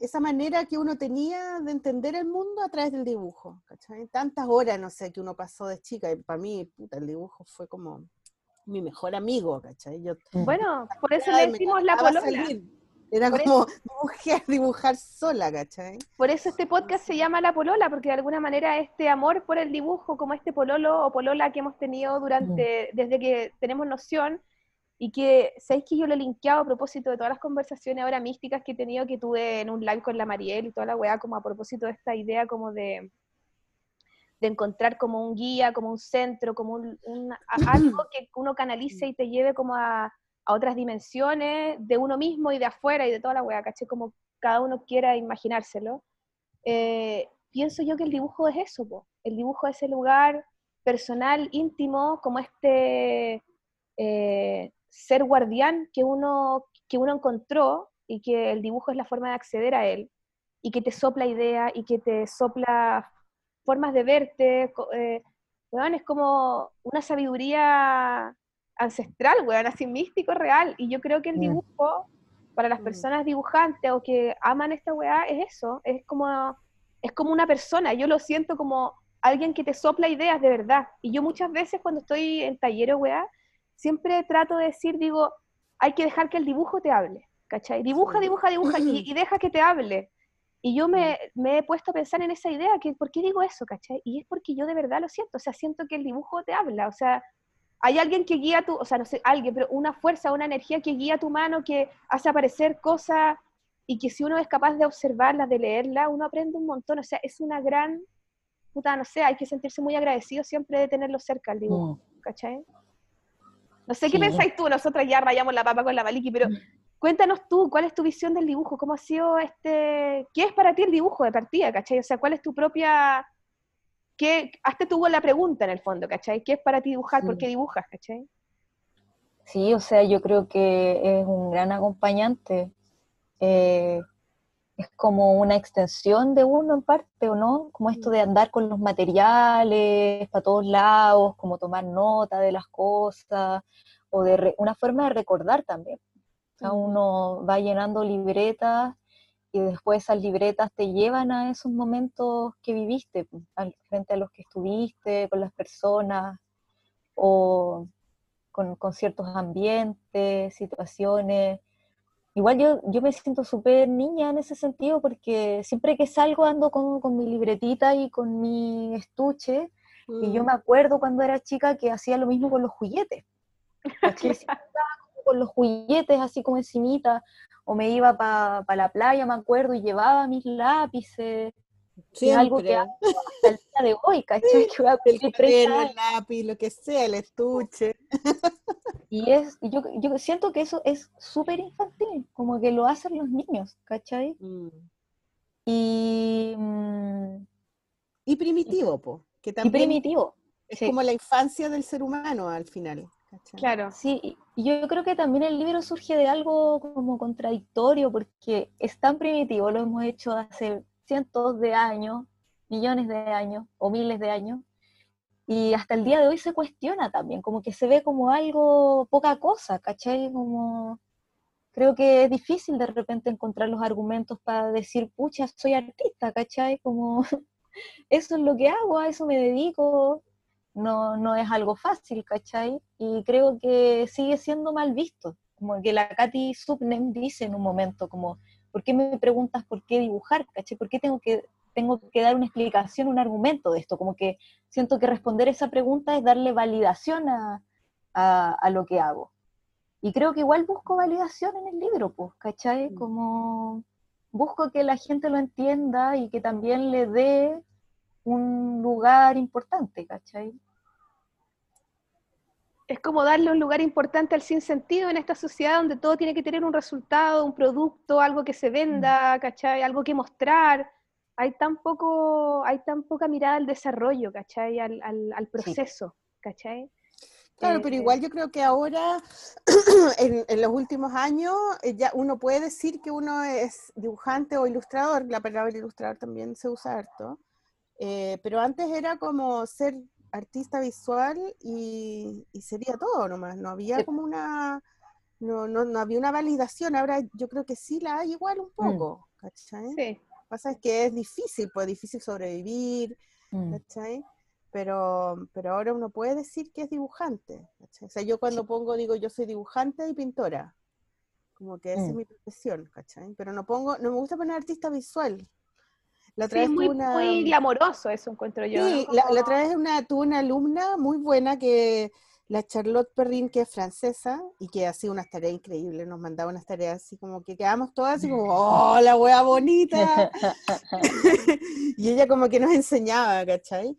esa manera que uno tenía de entender el mundo a través del dibujo, ¿cachai? Tantas horas, no sé, que uno pasó de chica, y para mí, puta, el dibujo fue como mi mejor amigo, ¿cachai? Yo, bueno, por eso le decimos la polola. Era como dibujar, dibujar sola, ¿cachai? Por eso este podcast se llama La Polola, porque de alguna manera este amor por el dibujo, como este pololo o polola que hemos tenido durante, desde que tenemos noción, y que, ¿sabéis que yo lo he linkeado a propósito de todas las conversaciones ahora místicas que he tenido, que tuve en un live con la Mariel y toda la weá, como a propósito de esta idea como de, de encontrar como un guía, como un centro, como un, algo que uno canalice y te lleve como a, otras dimensiones de uno mismo y de afuera y de toda la weá, caché, como cada uno quiera imaginárselo. Eh, pienso yo que el dibujo es eso, po. el dibujo es ese lugar personal, íntimo, como este... Eh, ser guardián que uno, que uno encontró y que el dibujo es la forma de acceder a él y que te sopla idea y que te sopla formas de verte. Eh, es como una sabiduría ancestral, weón, así místico, real. Y yo creo que el mm. dibujo, para las mm. personas dibujantes o que aman esta weá, es eso, es como, es como una persona. Yo lo siento como alguien que te sopla ideas de verdad. Y yo muchas veces cuando estoy en taller weá, siempre trato de decir, digo, hay que dejar que el dibujo te hable, ¿cachai? Dibuja, dibuja, dibuja y, deja que te hable. Y yo me, he puesto a pensar en esa idea, que ¿por qué digo eso, cachai? Y es porque yo de verdad lo siento, o sea, siento que el dibujo te habla, o sea, hay alguien que guía tu, o sea, no sé, alguien, pero una fuerza, una energía que guía tu mano, que hace aparecer cosas y que si uno es capaz de observarla, de leerla, uno aprende un montón, o sea, es una gran, puta, no sé, hay que sentirse muy agradecido siempre de tenerlo cerca el dibujo, mm. ¿cachai? No sé qué pensáis tú, nosotros ya rayamos la papa con la Maliki, pero mm. Cuéntanos tú, ¿cuál es tu visión del dibujo? ¿Cómo ha sido este, qué es para ti el dibujo de partida, cachai? O sea, ¿cuál es tu propia, qué, hasta tuvo la pregunta en el fondo, cachai? ¿Qué es para ti dibujar? ¿Por qué dibujas, cachai? Sí, o sea, yo creo que es un gran acompañante. Eh, es como una extensión de uno en parte, ¿o no? Como esto de andar con los materiales para todos lados, como tomar nota de las cosas, o de una forma de recordar también. Sea, uno va llenando libretas y después esas libretas te llevan a esos momentos que viviste, frente a los que estuviste, con las personas, o con, con ciertos ambientes, situaciones Igual yo, yo me siento súper niña en ese sentido porque siempre que salgo ando con, con mi libretita y con mi estuche y yo mm. me acuerdo cuando era chica que hacía lo mismo con los juguetes. con los juguetes así como encimita o me iba para pa la playa, me acuerdo, y llevaba mis lápices. Algo que hago hasta el día de hoy, ¿cachai? Que voy a el lápiz, lo que sea, el estuche. Y es, yo, yo siento que eso es súper infantil, como que lo hacen los niños, ¿cachai? Mm. Y, mm, y primitivo, po, que también primitivo. Es como la infancia del ser humano al final. Claro, sí, yo creo que también el libro surge de algo como contradictorio, porque es tan primitivo, lo hemos hecho hace cientos de años, millones de años o miles de años, y hasta el día de hoy se cuestiona también, como que se ve como algo poca cosa, ¿cachai? Como creo que es difícil de repente encontrar los argumentos para decir, pucha, soy artista, ¿cachai? Como eso es lo que hago, a eso me dedico, no, no es algo fácil, ¿cachai? Y creo que sigue siendo mal visto, como que la Katy Subnem dice en un momento, como, ¿por qué me preguntas por qué dibujar, ¿cachai? ¿Por qué tengo que tengo que dar una explicación, un argumento de esto, como que siento que responder esa pregunta es darle validación a, a, lo que hago. Y creo que igual busco validación en el libro, pues, ¿cachai? Mm. Como busco que la gente lo entienda y que también le dé un lugar importante, ¿cachai? Es como darle un lugar importante al sinsentido en esta sociedad donde todo tiene que tener un resultado, un producto, algo que se venda. ¿cachai? Algo que mostrar hay tan poco, hay tan poca mirada al desarrollo, ¿cachai? Al, al, proceso, ¿cachai? Claro, pero eh, igual yo creo que ahora, en, los últimos años, eh, ya uno puede decir que uno es dibujante o ilustrador, la palabra ilustrador también se usa harto, eh, pero antes era como ser artista visual y, sería todo nomás, no había como una, no, no, no, había una validación, ahora yo creo que sí la hay igual un mm. poco, ¿cachai? Sí pasa es que es difícil, pues es difícil sobrevivir, mm. ¿cachai? Pero, pero ahora uno puede decir que es dibujante, ¿cachai? O sea, yo cuando pongo, digo, yo soy dibujante y pintora, como que esa es mm. mi profesión, ¿cachai? Pero no pongo, no me gusta poner artista visual. La otra sí, muy, una... muy glamoroso eso encuentro yo. Sí, la, la, otra vez una, tuve una alumna muy buena que la Charlotte Perrin, que es francesa y que hacía unas tareas increíbles, nos mandaba unas tareas así como que quedamos todas así como, ¡oh, la wea bonita! y ella como que nos enseñaba, ¿cachai?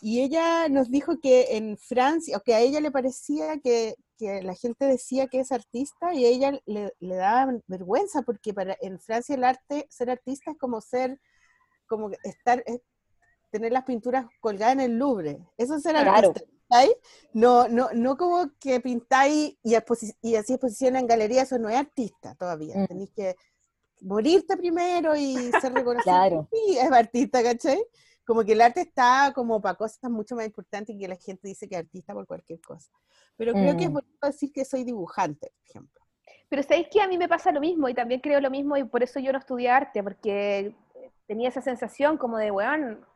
Y ella nos dijo que en Francia, o que a ella le parecía que, que la gente decía que es artista y a ella le, le daba vergüenza porque para, en Francia el arte, ser artista es como ser, como estar, tener las pinturas colgadas en el Louvre. Eso es ser artista. No, no, no como que pintáis y, y así exposición en galería, eso no es artista todavía. Mm. Tenéis que morirte primero y ser reconocido. claro. Y es artista, ¿cachai? Como que el arte está como para cosas mucho más importantes que la gente dice que es artista por cualquier cosa. Pero creo que es mm. bonito decir que soy dibujante, por ejemplo. Pero sabéis que a mí me pasa lo mismo y también creo lo mismo y por eso yo no estudié arte, porque tenía esa sensación como de, weón,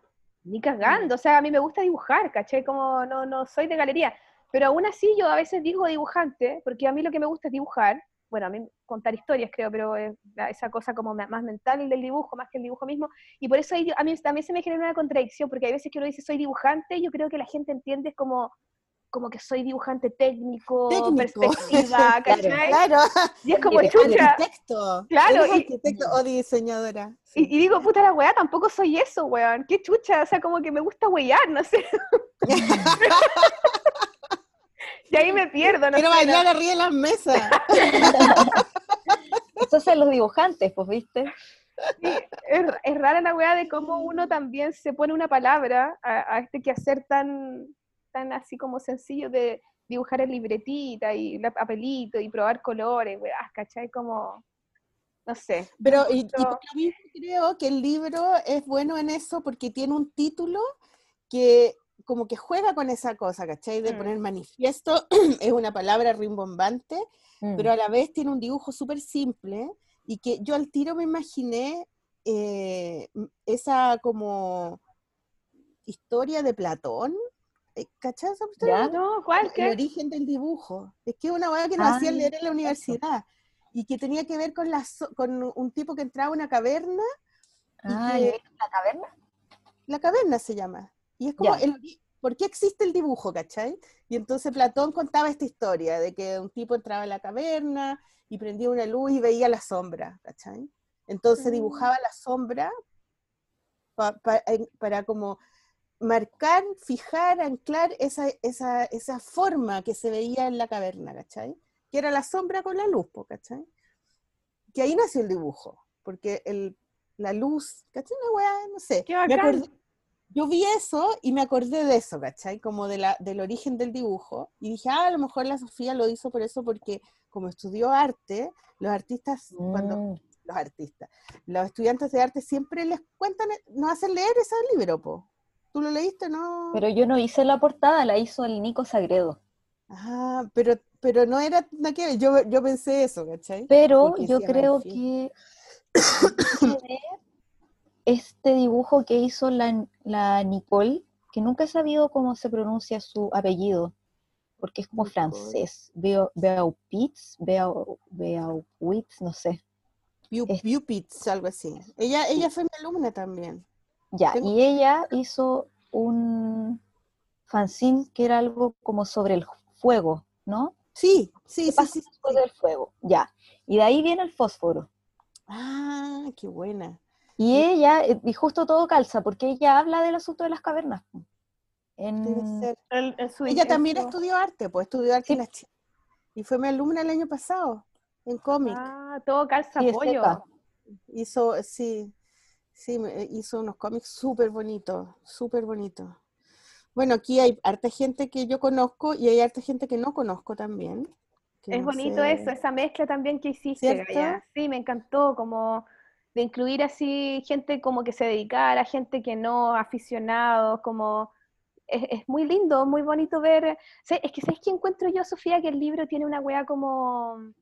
ni cagando, o sea, a mí me gusta dibujar, ¿caché? Como no, no soy de galería, pero aún así yo a veces digo dibujante, porque a mí lo que me gusta es dibujar, bueno, a mí contar historias creo, pero esa cosa como más mental del dibujo, más que el dibujo mismo, y por eso a mí también se me genera una contradicción, porque hay veces que uno dice soy dibujante, y yo creo que la gente entiende como como que soy dibujante técnico, perspectiva, ¿cachai? claro, Y es como chucha. Arquitecto. Claro. arquitecto o diseñadora. Y, digo, puta la weá, tampoco soy eso, weón. Qué chucha, o sea, como que me gusta weyar, no sé. y ahí me pierdo, no Quiero bailar arriba de las mesas. Eso son los dibujantes, pues, ¿viste? Sí, es, es, rara la weá de cómo uno también se pone una palabra a, a este quehacer tan, tan así como sencillo de dibujar en libretita y papelito y probar colores, weá, ¿cachai? Como, no sé. Pero y, y Mucho- por lo mismo creo que el libro es bueno en eso porque tiene un título que como que juega con esa cosa, ¿cachai? De Mm. poner manifiesto, es una palabra rimbombante, Mm. pero a la vez tiene un dibujo súper simple y que yo al tiro me imaginé eh, esa como historia de Platón, eh, esa historia? ¿Ya? No, ¿cuál? el origen del dibujo. Es que una hueá que nos Ah, hacían leer en la universidad y que tenía que ver con, la, con un tipo que entraba a una caverna, Ah, que- ¿y la caverna? la caverna se llama. Y es como, el ¿por qué existe el dibujo, cachai? Y entonces Platón contaba esta historia de que un tipo entraba a la caverna y prendía una luz y veía la sombra, ¿cachai? Entonces Mm. dibujaba la sombra pa- pa- en- para como marcar, fijar, anclar esa, esa, esa forma que se veía en la caverna, ¿cachai? Que era la sombra con la luz, po, ¿cachai? Que ahí nació el dibujo, porque el, la luz, ¿cachai? Una weá, no sé. ¡Qué me bacán! acordé- yo vi eso y me acordé de eso, ¿cachai? Como de la, del origen del dibujo. Y dije, ah, a lo mejor la Sofía lo hizo por eso, porque como estudió arte, los artistas, cuando Mm. los artistas, los estudiantes de arte siempre les cuentan, nos hacen leer ese libro, po. ¿Tú lo leíste, no? Pero yo no hice la portada, la hizo el Nico Sagredo. Ah, pero, pero no era que. Yo, yo pensé eso, ¿cachai? Pero Porque yo creo que este dibujo que hizo la, la Nicole, que nunca he sabido cómo se pronuncia su apellido, porque es como francés. Beaupitz, Beaupitz, no sé. Viewpits, algo así. Ella, ella fue mi alumna también. Ya, Tengo- y ella hizo un fanzine que era algo como sobre el fuego, ¿no? Sí, sí, ¿Qué sí, pasa sí. después del fuego? Ya. Y de ahí viene el fósforo. Ah, qué buena. Y ella, eh, y justo todo calza, porque ella habla del asunto de las cavernas. En- Debe ser. El- su- Ella también su- estudió arte, pues estudió arte Sí. en la Chile. Y fue mi alumna el año pasado, en cómic. Ah, todo calza pollo. Hizo, sí, sí, me- eh, hizo unos cómics súper bonitos, súper bonitos. Bueno, aquí hay harta gente que yo conozco y hay harta gente que no conozco también. Es no bonito sé. eso, esa mezcla también que hiciste. Sí, me encantó, como de incluir así gente como que se dedicara, gente que no, aficionados, como es, es muy lindo, muy bonito ver. Es que sabes que encuentro yo, Sofía, que el libro tiene una weá como,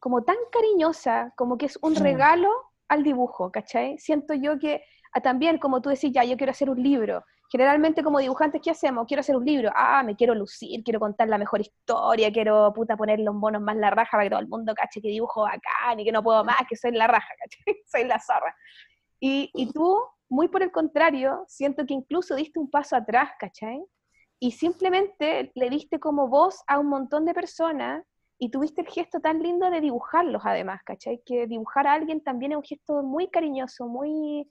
como tan cariñosa, como que es un regalo al dibujo, ¿cachai? Siento yo que ah, también, como tú decís, ya, yo quiero hacer un libro. Generalmente como dibujantes, ¿qué hacemos? Quiero hacer un libro. Ah, me quiero lucir, quiero contar la mejor historia, quiero, puta, ponerle un bonos más la raja para que todo el mundo cache que dibujo bacán y que no puedo más, que soy la raja, ¿cachai? Soy la zorra. Y, y tú, muy por el contrario, siento que incluso diste un paso atrás, ¿cachai? Y simplemente le diste como voz a un montón de personas y tuviste el gesto tan lindo de dibujarlos además, ¿cachai? Que dibujar a alguien también es un gesto muy cariñoso, muy,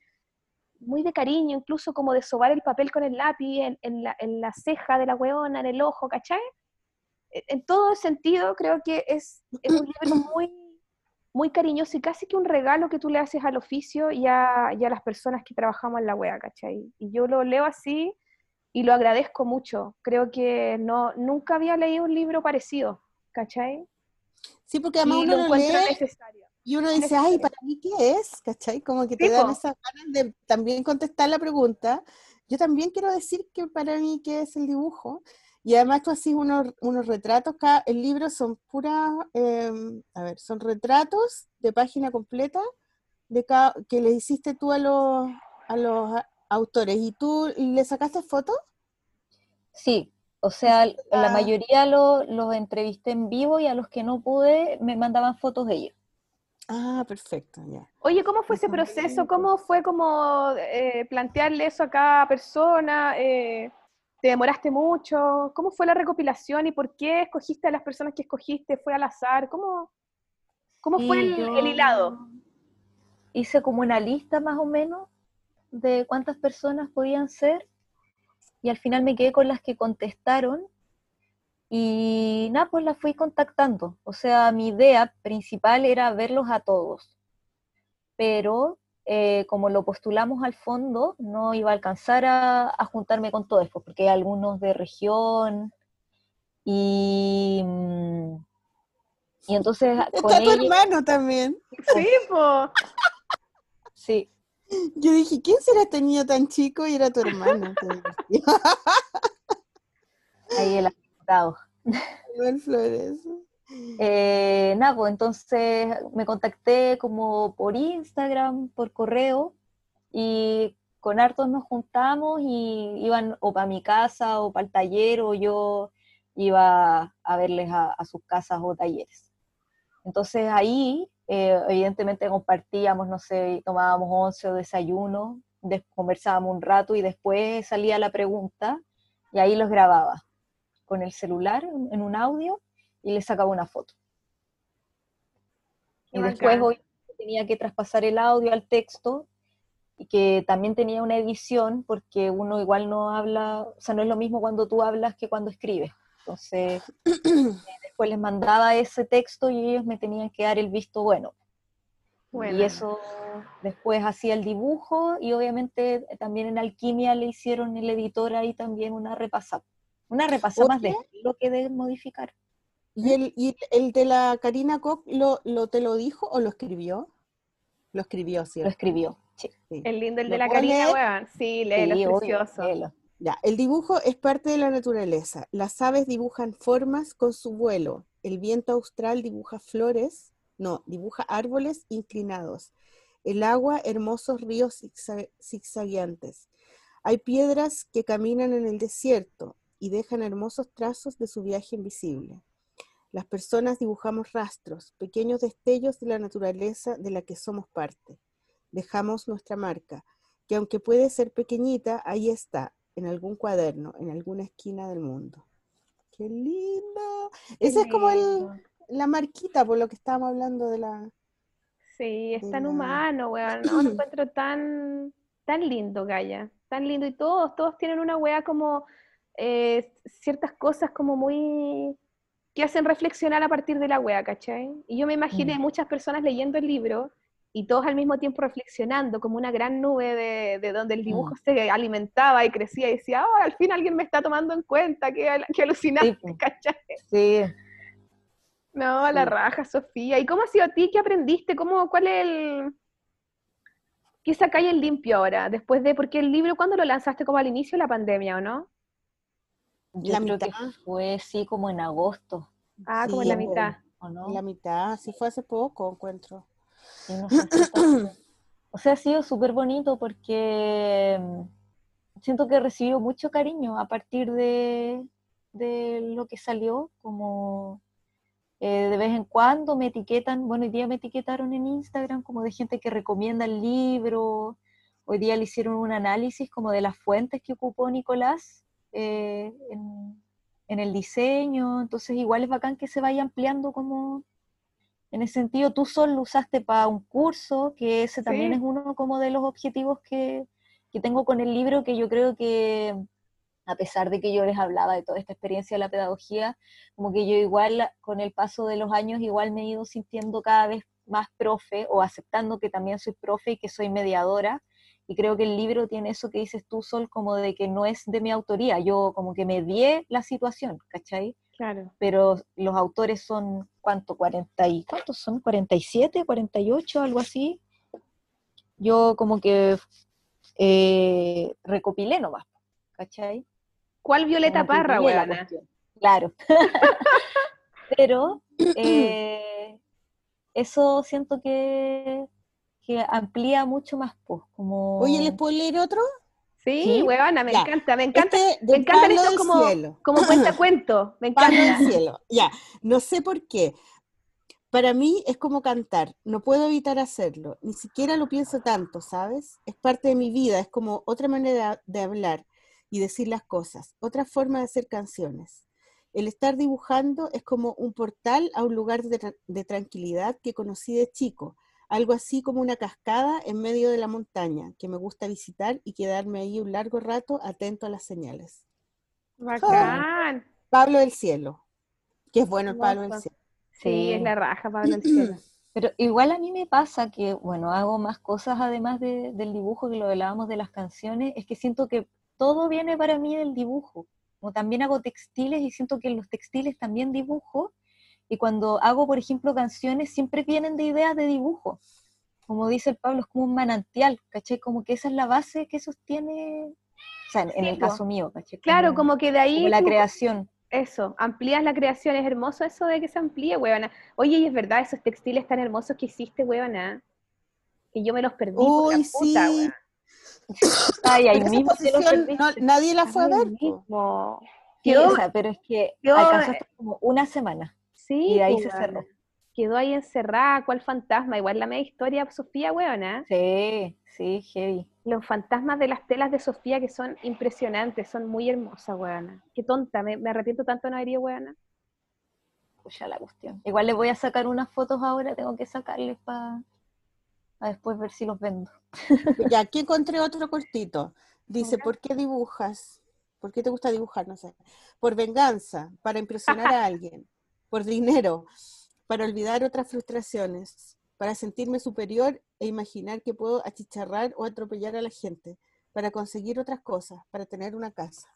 muy de cariño, incluso como de sobar el papel con el lápiz en, en la, en la ceja de la weona, en el ojo, ¿cachai? En, en todo sentido creo que es, es un libro muy, muy cariñoso y casi que un regalo que tú le haces al oficio y a, y a las personas que trabajamos en la wea, ¿cachai? Y yo lo leo así y lo agradezco mucho. Creo que no, nunca había leído un libro parecido, ¿cachai? Sí, porque además y uno lo encuentro lee necesario. y uno dice, necesario. ay, ¿para mí qué es? ¿Cachai? Como que te dan esas ganas de también contestar la pregunta. Yo también quiero decir que para mí qué es el dibujo. Y además tú haces unos, unos retratos, cada, el libro son puras, eh, a ver, son retratos de página completa de cada, que le hiciste tú a los, a los autores. ¿Y tú le sacaste fotos? Sí, o sea, la mayoría lo- los entrevisté en vivo y a los que no pude me mandaban fotos de ellos. Ah, perfecto, ya. Oye, ¿cómo fue ese proceso? ¿Cómo fue como eh, plantearle eso a cada persona? Eh, ¿Te demoraste mucho? ¿Cómo fue la recopilación y por qué escogiste a las personas que escogiste? ¿Fue al azar? ¿Cómo, cómo fue el, el hilado? Hice como una lista más o menos de cuántas personas podían ser y al final me quedé con las que contestaron y nada, pues las fui contactando. O sea, mi idea principal era verlos a todos, pero eh, como lo postulamos al fondo, no iba a alcanzar a, a juntarme con todos, pues, porque hay algunos de región y, mm, Y entonces con Está tu ella, hermano también. Sí, po. sí, Yo dije, ¿quién será este niño tan chico? Y era tu hermano. Ahí el asustado. Manuel Flores. Eh, nada, pues entonces me contacté como por Instagram, por correo, y con hartos nos juntamos y iban o para mi casa o para el taller o yo iba a verles a, a sus casas o talleres. Entonces ahí, eh, evidentemente compartíamos, no sé, tomábamos once o desayuno, des- conversábamos un rato y después salía la pregunta y ahí los grababa con el celular en un audio y le sacaba una foto. Qué Y después hoy tenía que traspasar el audio al texto y que también tenía una edición porque uno igual no habla, o sea, no es lo mismo cuando tú hablas que cuando escribes. Entonces, después les mandaba ese texto y ellos me tenían que dar el visto bueno. Bueno. Y eso después hacía el dibujo y obviamente también en Alquimia le hicieron el editor ahí también una repasada. Una repasada más de lo que de modificar. ¿Y el, y el de la Karina Koch lo, lo te lo dijo o lo escribió? Lo escribió, Lo ¿cierto? escribió. Sí, Sí. El lindo, el ¿Lo de la Karina, leer? weón. Sí, léelo, Sí, es obvio, precioso. léelo. El dibujo es parte de la naturaleza. Las aves dibujan formas con su vuelo. El viento austral dibuja flores, no, dibuja árboles inclinados. El agua, hermosos ríos zigza- zigzagueantes. Hay piedras que caminan en el desierto y dejan hermosos trazos de su viaje invisible. Las personas dibujamos rastros, pequeños destellos de la naturaleza de la que somos parte. Dejamos nuestra marca, que aunque puede ser pequeñita, ahí está, en algún cuaderno, en alguna esquina del mundo. ¡Qué lindo! Qué Esa es como el- la marquita, por lo que estábamos hablando de la... Sí, es tan la- humano, weón. No, lo encuentro tan, tan lindo, Gaya. Tan lindo. Y todos, todos tienen una weá como eh, ciertas cosas como muy que hacen reflexionar a partir de la weá, ¿cachai? Y yo me imaginé Mm. muchas personas leyendo el libro y todos al mismo tiempo reflexionando, como una gran nube de, de donde el dibujo se alimentaba y crecía y decía, oh, al fin alguien me está tomando en cuenta, qué, al- qué alucinante, Sí. Sí, No, a la Sí. raja, Sofía. ¿Y cómo ha sido a ti? ¿Qué aprendiste? ¿Cómo, ¿Cuál es el... ¿Qué sacáis el limpio ahora? Después de, porque el libro, ¿cuándo lo lanzaste? Como al inicio de la pandemia, ¿o no? yo La creo que mitad. fue sí como en agosto, Ah, como en Sí, la mitad. ¿o no? en la mitad, sí fue hace poco, encuentro. Tanto. O sea, ha sido súper bonito porque mm, siento que he recibido mucho cariño a partir de, de lo que salió, como eh, de vez en cuando me etiquetan, bueno, hoy día me etiquetaron en Instagram como de gente que recomienda el libro, hoy día le hicieron un análisis como de las fuentes que ocupó Nicolás eh, en, en el diseño, entonces igual es bacán que se vaya ampliando como en ese sentido, tú solo lo usaste para un curso, que ese también Sí. es uno como de los objetivos que, que tengo con el libro, que yo creo que a pesar de que yo les hablaba de toda esta experiencia de la pedagogía, como que yo igual con el paso de los años igual me he ido sintiendo cada vez más profe o aceptando que también soy profe y que soy mediadora. Y creo que el libro tiene eso que dices tú, Sol, como de que no es de mi autoría. Yo como que medié la situación, ¿cachai? Claro. pero los autores son, ¿cuánto? 40 y, ¿Cuántos son? ¿47, 48, algo así? Yo como que eh, recopilé nomás, ¿cachai? ¿Cuál Violeta Como Parra, cuestión. Claro. pero eh, eso siento que, que amplía mucho más, pues, como... Oye, ¿les puedo leer otro? Sí, Sí. me Ya. encanta, me encanta. Este me encantan estos como, Cielo. como cuenta cuento, me encanta. del cielo. Ya, no sé por qué. Para mí es como cantar, no puedo evitar hacerlo, ni siquiera lo pienso tanto, ¿sabes? Es parte de mi vida, es como otra manera de hablar y decir las cosas, otra forma de hacer canciones. El estar dibujando es como un portal a un lugar de, tra- de tranquilidad que conocí de chico, algo así como una cascada en medio de la montaña que me gusta visitar y quedarme ahí un largo rato atento a las señales. Bacán. Pablo del Cielo, que es bueno el Pablo del. Cielo. Sí, es la raja, Pablo del Cielo. Pero igual a mí me pasa que, bueno, hago más cosas además de- del dibujo que lo hablábamos de las canciones, es que siento que todo viene para mí del dibujo. Como también hago textiles y siento que en los textiles también dibujo Y cuando hago, por ejemplo, canciones, siempre vienen de ideas de dibujo. Como dice el Pablo, es como un manantial, ¿cachai? Como que esa es la base que sostiene, o sea, en, en el caso mío, ¿cachai? Claro, como que de ahí como la creación. Eso, amplías la creación, es hermoso eso de que se amplíe, huevona. Oye, y es verdad, esos textiles tan hermosos que hiciste, huevona, que yo me los perdí por la Uy, puta, sí. weón. Ay, ahí mismo te lo exposición perdiste. no- nadie la fue a ver. mismo. Sí, pero es que hasta como una semana. Sí, y de ahí pues, se weona. cerró. Quedó ahí encerrada, ¿cuál fantasma? Igual la media historia, Sofía, huevona. Sí, sí, heavy. Los fantasmas de las telas de Sofía que son impresionantes, son muy hermosas, huevona. Qué tonta, me, me arrepiento tanto de no haber ido, huevona. Pucha la cuestión. Igual les voy a sacar unas fotos ahora, tengo que sacarles para después ver si los vendo. Ya, aquí encontré otro cortito. Dice, Ya. ¿por qué dibujas? ¿Por qué te gusta dibujar? No sé. Por venganza, para impresionar a alguien. Por dinero, para olvidar otras frustraciones. Para sentirme superior e imaginar que puedo achicharrar o atropellar a la gente. Para conseguir otras cosas, para tener una casa.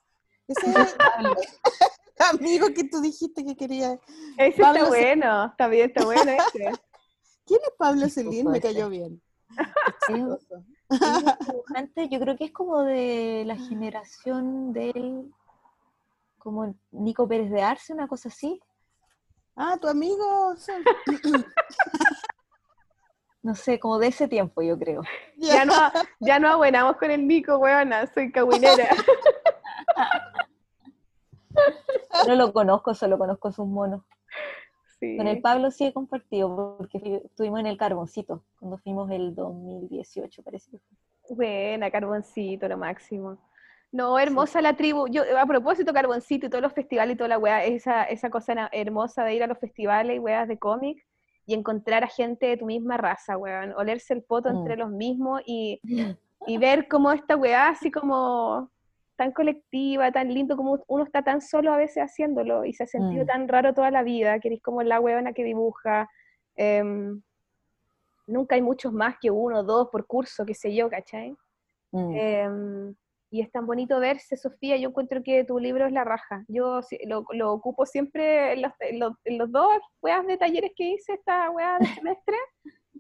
Ese es el amigo que tú dijiste que quería. Ese Pablo está bueno, está bien, está bueno ese. ¿Quién es Pablo Celín? Me ese. cayó bien. Dibujante, yo creo que es como de la generación del como Nico Pérez de Arce, una cosa así. Ah, tu amigo. No sé, como de ese tiempo, yo creo. Ya no, ya no abuenamos con el Nico, huevona, soy cahuinera. No lo conozco, solo conozco sus monos. Sí. Con el Pablo sí he compartido, porque estuvimos en el Carboncito, cuando fuimos el 2018, parece que fue. Buena, Carboncito, lo máximo. No, hermosa la tribu. Yo, a propósito, Carboncito y todos los festivales y toda la weá, esa, esa cosa hermosa de ir a los festivales y weas de cómic y encontrar a gente de tu misma raza, weón. Olerse el poto Mm. entre los mismos y, y ver cómo esta weá así como tan colectiva, tan lindo, como uno está tan solo a veces haciéndolo y se ha sentido Mm. tan raro toda la vida, que eres como la weona que dibuja. em, nunca hay muchos más que uno, dos por curso, qué sé yo, ¿cachai? Mm. Em, y es tan bonito verse, Sofía. Yo encuentro que tu libro es la raja. Yo lo, lo ocupo siempre en los, en los- en los dos weas de talleres que hice esta wea de semestre.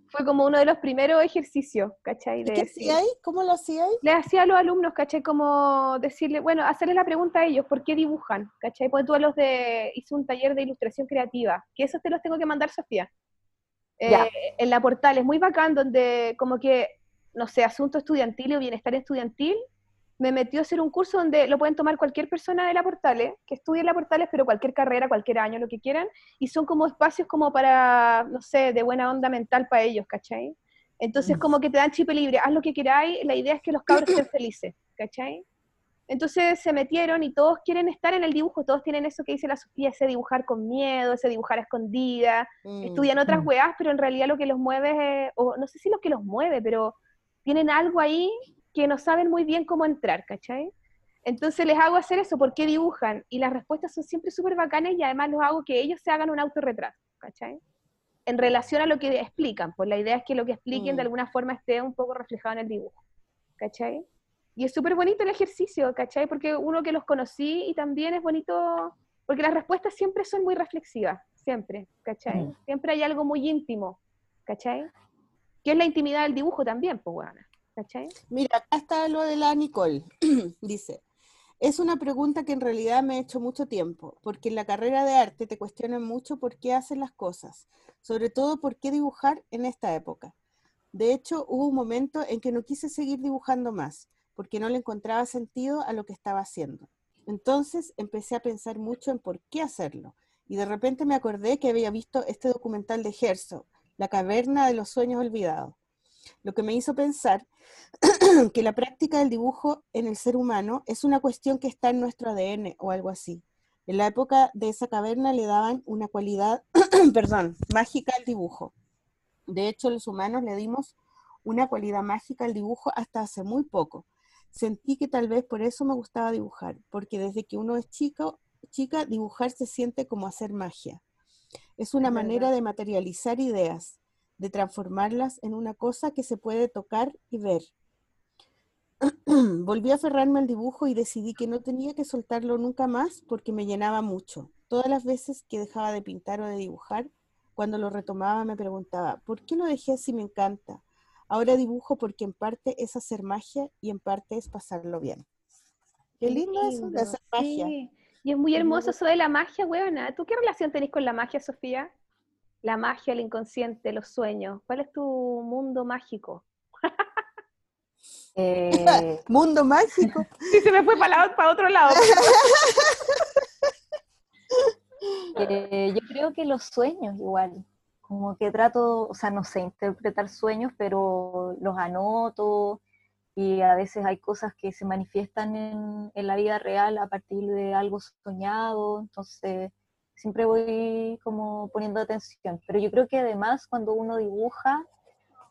Fue como uno de los primeros ejercicios, ¿cachai? ¿Y De qué decir- hacía ahí? ¿Cómo lo hacía ahí? le hacía a los alumnos, ¿cachai? Como decirle, bueno, hacerles la pregunta a ellos, ¿por qué dibujan? ¿Cachai? Pues tú a los de, hice un taller de ilustración creativa, que esos te los tengo que mandar, Sofía. Eh. En la portal, es muy bacán, donde como que, no sé, asunto estudiantil o bienestar estudiantil, me metió a hacer un curso donde lo pueden tomar cualquier persona de la Portales, que estudie en la Portales, pero cualquier carrera, cualquier año, lo que quieran, y son como espacios como para, no sé, de buena onda mental para ellos, ¿cachai? Entonces como que te dan chip libre, haz lo que queráis, la idea es que los cabros estén felices, ¿cachai? Entonces se metieron y todos quieren estar en el dibujo, todos tienen eso que dice la Sofía, ese dibujar con miedo, ese dibujar a escondida, Mm. estudian otras Mm. weas, pero en realidad lo que los mueve, es- o no sé si lo que los mueve, pero tienen algo ahí que no saben muy bien cómo entrar, ¿cachai? Entonces les hago hacer eso, ¿por qué dibujan? Y las respuestas son siempre súper bacanas y además los hago que ellos se hagan un autorretrato, ¿cachai? En relación a lo que explican, pues la idea es que lo que expliquen Mm. de alguna forma esté un poco reflejado en el dibujo, ¿cachai? Y es súper bonito el ejercicio, ¿cachai? Porque uno que los conocí y también es bonito, porque las respuestas siempre son muy reflexivas, siempre, ¿cachai? Mm. Siempre hay algo muy íntimo, ¿cachai? Que es la intimidad del dibujo también, pues, bueno, Mira, acá está lo de la Nicole. Dice, es una pregunta que en realidad me he hecho mucho tiempo, porque en la carrera de arte te cuestionan mucho por qué haces las cosas, sobre todo por qué dibujar en esta época. De hecho, hubo un momento en que no quise seguir dibujando más, porque no le encontraba sentido a lo que estaba haciendo. Entonces empecé a pensar mucho en por qué hacerlo, y de repente me acordé que había visto este documental de Herzog, La caverna de los sueños olvidados, lo que me hizo pensar que la práctica del dibujo en el ser humano es una cuestión que está en nuestro ADN o algo así. En la época de esa caverna le daban una cualidad, perdón, mágica al dibujo. De hecho, los humanos le dimos una cualidad mágica al dibujo hasta hace muy poco. Sentí que tal vez por eso me gustaba dibujar, porque desde que uno es chico, chica, dibujar se siente como hacer magia. Es una manera de materializar ideas, de transformarlas en una cosa que se puede tocar y ver. Volví a aferrarme al dibujo y decidí que no tenía que soltarlo nunca más porque me llenaba mucho. Todas las veces que dejaba de pintar o de dibujar, cuando lo retomaba me preguntaba, ¿por qué lo dejé si me encanta? Ahora dibujo porque en parte es hacer magia y en parte es pasarlo bien. Qué lindo, eso de hacer magia. Y es muy hermoso eso de la magia, weona. ¿Tú qué relación tenés con la magia, Sofía? La magia, el inconsciente, los sueños. ¿Cuál es tu mundo mágico? Eh, mundo mágico. Sí, se me fue para, para otro lado. Eh, yo creo que los sueños igual, como que trato, o sea, no sé interpretar sueños, pero los anoto y a veces hay cosas que se manifiestan en, en la vida real a partir de algo soñado, entonces siempre voy como poniendo atención, pero yo creo que además cuando uno dibuja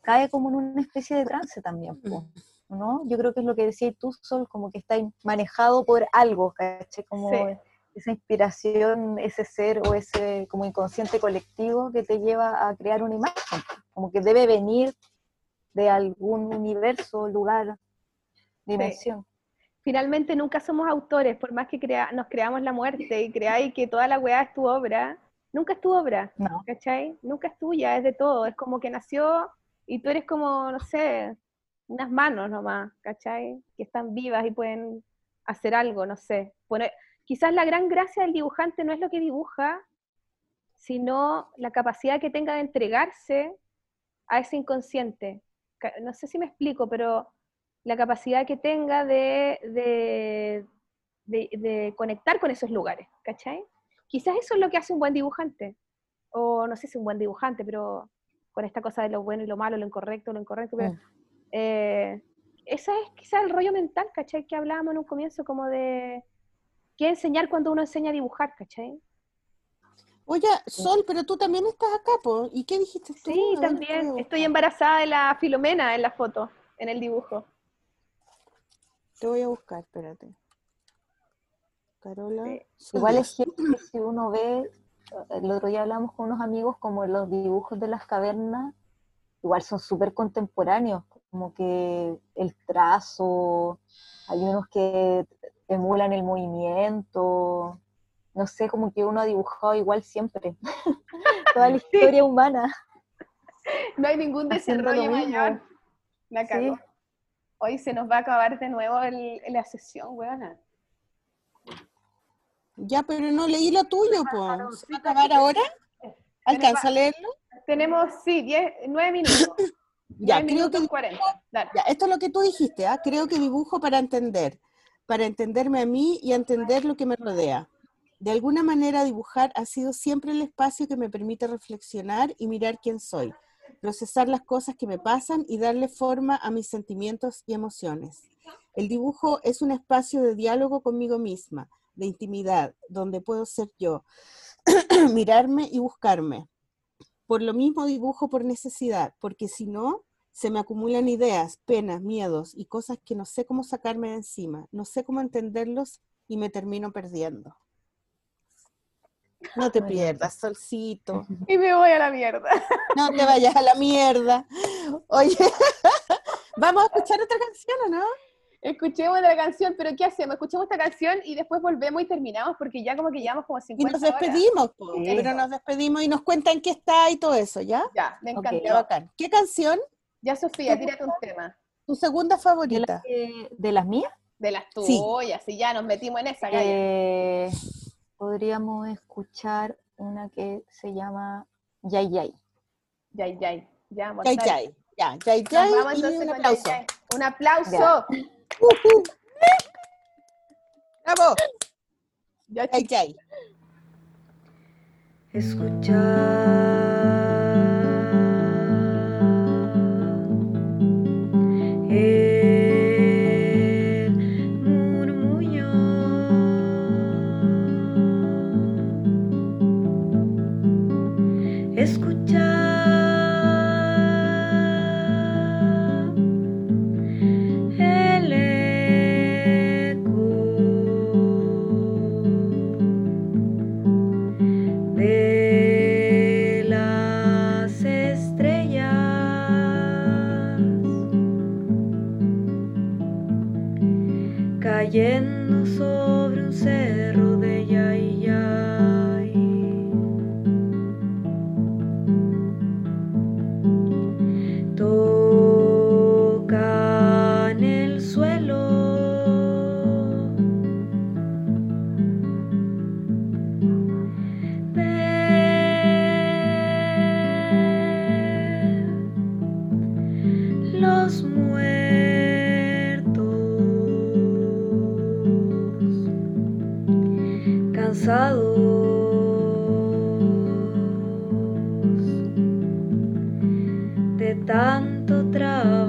cae como en una especie de trance también, ¿no? Yo creo que es lo que decía tú, Sol, como que está manejado por algo, ¿caché? Como esa inspiración, ese ser o ese como inconsciente colectivo que te lleva a crear una imagen, como que debe venir de algún universo, lugar, dimensión. Finalmente nunca somos autores, por más que crea nos creamos la muerte y creáis que toda la weá es tu obra, nunca es tu obra, no. ¿cachai? Nunca es tuya, es de todo, es como que nació y tú eres como, no sé, unas manos nomás, ¿cachai? Que están vivas y pueden hacer algo, no sé. Poner, quizás la gran gracia del dibujante no es lo que dibuja, sino la capacidad que tenga de entregarse a ese inconsciente. No sé si me explico, pero la capacidad que tenga de, de, conectar con esos lugares, ¿cachai? Quizás eso es lo que hace un buen dibujante, o no sé si un buen dibujante, pero con esta cosa de lo bueno y lo malo, lo incorrecto, lo incorrecto, pero, mm. eh, ese es quizás el rollo mental, ¿cachai? Que hablábamos en un comienzo, como de qué enseñar cuando uno enseña a dibujar, ¿cachai? Oye, Sol, pero tú también estás acá, ¿po? ¿Y qué dijiste tú? Sí, también. Estoy embarazada de la Filomena en la foto, en el dibujo. Te voy a buscar, espérate. Carola. Igual es que si uno ve, el otro día hablamos con unos amigos como los dibujos de las cavernas, igual son súper contemporáneos, como que el trazo, hay unos que emulan el movimiento, no sé, como que uno ha dibujado igual siempre, toda la historia humana. No hay ningún desarrollo mayor. La cago. Hoy se nos va a acabar de nuevo la sesión, weona. Ya, pero no leí lo tuyo, pues. ¿Se va a acabar ahora? ¿Alcanza a leerlo? Tenemos, sí, diez, nueve minutos. ya, creo que. Ya, esto es lo que tú dijiste, ¿ah? Creo que dibujo para entender para entenderme a mí y entender lo que me rodea. De alguna manera dibujar ha sido siempre el espacio que me permite reflexionar y mirar quién soy, procesar las cosas que me pasan y darle forma a mis sentimientos y emociones. El dibujo es un espacio de diálogo conmigo misma, de intimidad, donde puedo ser yo, mirarme y buscarme. Por lo mismo dibujo por necesidad, porque si no, se me acumulan ideas, penas, miedos y cosas que no sé cómo sacarme de encima, no sé cómo entenderlos y me termino perdiendo. No te pierdas, solcito. Y me voy a la mierda. No te vayas a la mierda. Oye, vamos a escuchar otra canción, ¿o no? Escuchemos otra canción, pero ¿qué hacemos? Escuchemos esta canción y después volvemos y terminamos porque ya como que llevamos como 50 Y nos despedimos, pero nos despedimos y nos cuentan qué está y todo eso, ¿ya? Ya, me encanta. ¿Qué canción? Ya, Sofía, tírate un tema. ¿Tu segunda favorita? ¿De, las mías? De las tuyas, sí. ya nos metimos en esa. Eh, podríamos escuchar una que se llama Yay Yay. Yay Yay. Ya, Yay Yay. Ya, Yay Yay. Vamos entonces un aplauso. Un aplauso. ¡Bravo! Yay Yay. Escuchar. Tanto trabajar.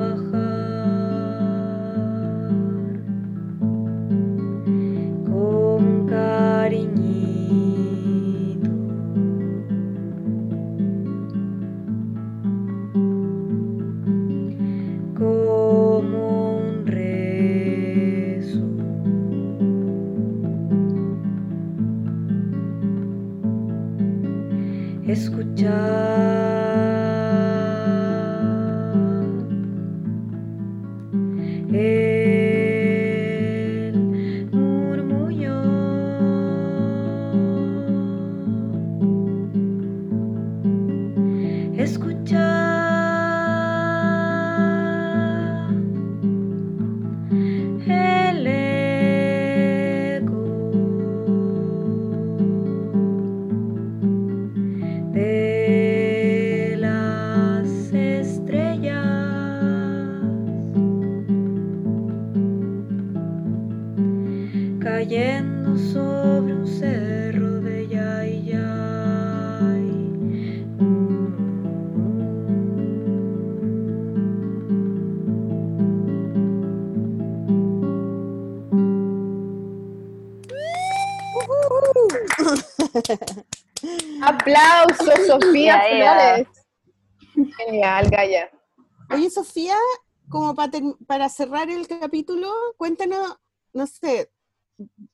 Para, para cerrar el capítulo, cuéntanos, no sé,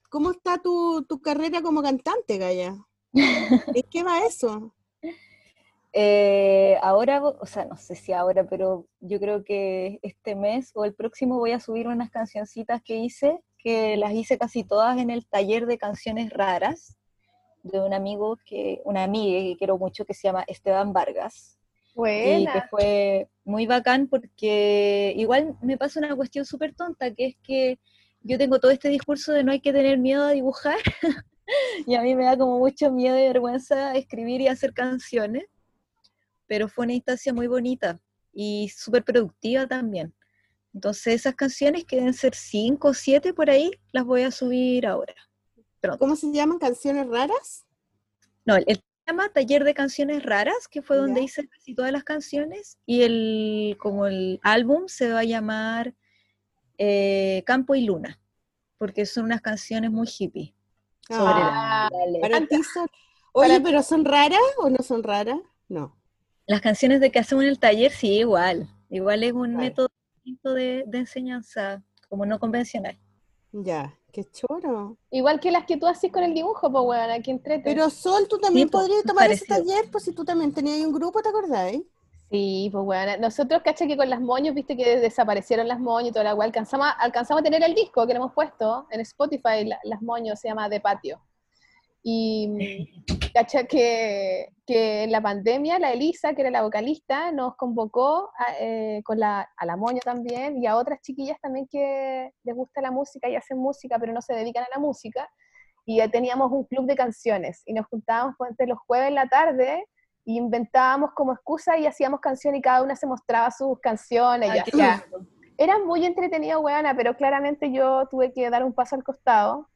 ¿cómo está tu, tu carrera como cantante, Gaya? ¿En qué va eso? Eh, ahora, o sea, no sé si ahora, pero yo creo que este mes o el próximo voy a subir unas cancioncitas que hice, que las hice casi todas en el taller de canciones raras de un amigo que, una amiga que quiero mucho que se llama Esteban Vargas. Y que Buena. fue muy bacán porque igual me pasa una cuestión súper tonta, que es que yo tengo todo este discurso de no hay que tener miedo a dibujar, y a mí me da como mucho miedo y vergüenza escribir y hacer canciones, pero fue una instancia muy bonita y súper productiva también. Entonces esas canciones que deben ser cinco o siete por ahí, las voy a subir ahora. Pronto. ¿Cómo se llaman? ¿Canciones raras? No, el, llama Taller de Canciones Raras, que fue donde Ya. hice casi todas las canciones, y el, como el álbum se va a llamar eh, Campo y Luna, porque son unas canciones muy hippie. Sobre Ah, la- la letra. para ti son- Oye, para- pero ¿son raras o no son raras? No. Las canciones de que hacemos en el taller, sí, igual. Igual es un método de, de enseñanza, como no convencional. Ya, qué choro. Igual que las que tú haces con el dibujo, pues, weón, aquí entrete. Pero Sol, tú también podrías tomar ese taller, pues si tú también tenías un grupo, ¿te acordáis? Sí, pues bueno, nosotros, cacha que con las moños, viste que desaparecieron las moños y toda la cual, alcanzamos, alcanzamos a tener el disco que le hemos puesto en Spotify, la- las moños, se llama De Patio. Y cacha que, que en la pandemia, la Elisa, que era la vocalista, nos convocó a, eh, con la, a la moño también y a otras chiquillas también que les gusta la música y hacen música, pero no se dedican a la música. Y ya teníamos un club de canciones y nos juntábamos ponte, los jueves en la tarde y inventábamos como excusa y hacíamos canciones y cada una se mostraba sus canciones. y Ah, hacía-. Era muy entretenido, weona, pero claramente yo tuve que dar un paso al costado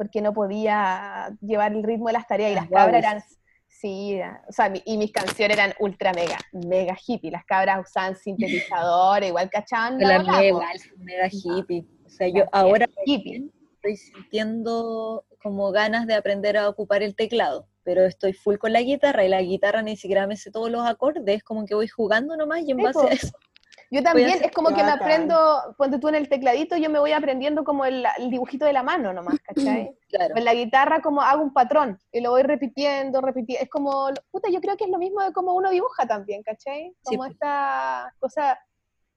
porque no podía llevar el ritmo de las tareas y Las cabras eran, sí, o sea, mi- y mis canciones eran ultra mega, mega hippie, las cabras usaban sintetizadores, igual cachaban La mega, po. igual, mega hippie. O sea, yo ahora hippie. estoy sintiendo como ganas de aprender a ocupar el teclado, pero estoy full con la guitarra y la guitarra ni siquiera me sé todos los acordes, como que voy jugando nomás y en Sí, base a eso. Yo también, es como que me aprendo, ponte tú en el tecladito, yo me voy aprendiendo como el, el dibujito de la mano nomás, ¿cachai? Claro. En la guitarra como hago un patrón y lo voy repitiendo, repitiendo. Es como, puta, yo creo que es lo mismo de como uno dibuja también, ¿cachai? Como esta cosa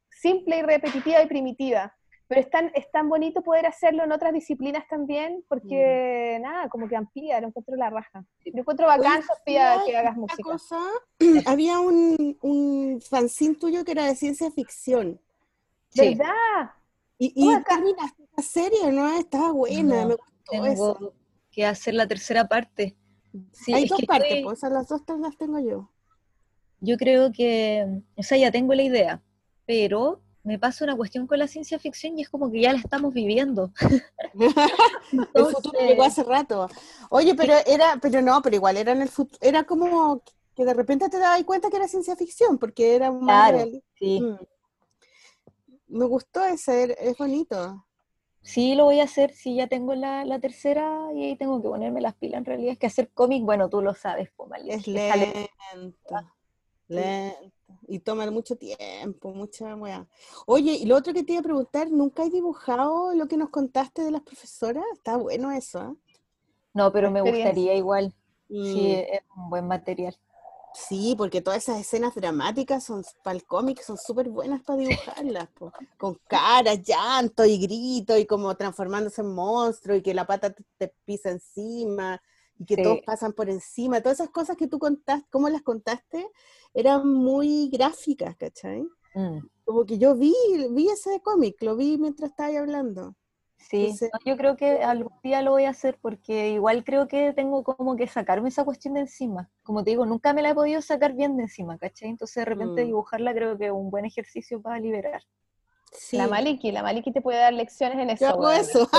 simple y repetitiva y primitiva. Pero es tan, es tan bonito poder hacerlo en otras disciplinas también, porque nada, como que amplía, lo encuentro la raja. Yo encuentro bacán, Oye, Sofía, que hagas Una música. cosa, había un, un fanzine tuyo que era de ciencia ficción. Sí, ¿Verdad? Y, y acá. terminaste la serie, ¿no? Estaba buena, No, me gustó eso. tengo que hacer la tercera parte. Sí, Hay es dos que partes, estoy- pues, o sea, las dos las tengo yo. Yo creo que, o sea, ya tengo la idea, pero me pasa una cuestión con la ciencia ficción y es como que ya la estamos viviendo. El futuro llegó hace rato. Oye, pero era, pero no, pero igual era en el futuro, era como que de repente te dabas cuenta que era ciencia ficción, porque era un Claro, real- sí. Mm. Me gustó ese, es bonito. Sí, lo voy a hacer, sí, ya tengo la, la tercera y ahí tengo que ponerme las pilas. En realidad es que hacer cómic, bueno, tú lo sabes, po, Marlene, Es lento, lento. Y toma mucho tiempo, mucha weá. Oye, y lo otro que te iba a preguntar, ¿nunca has dibujado lo que nos contaste de las profesoras? Está bueno eso, ¿eh? No, pero me gustaría igual. Sí, Mm, es un buen material. Sí, porque todas esas escenas dramáticas son para el cómic son súper buenas para dibujarlas, po. con caras, llanto y grito y como transformándose en monstruo y que la pata te, te pisa encima y que Sí. todos pasan por encima. Todas esas cosas que tú contaste, cómo las contaste, eran muy gráficas, ¿cachai? Mm, Como que yo vi, vi ese cómic, lo vi mientras estaba hablando. Sí, Entonces- no, yo creo que algún día lo voy a hacer porque igual creo que tengo como que sacarme esa cuestión de encima. Como te digo, nunca me la he podido sacar bien de encima, ¿cachai? Entonces de repente Mm. dibujarla creo que es un buen ejercicio para liberar. Sí, La Maliki, la Maliki te puede dar lecciones en eso. yo hago eso.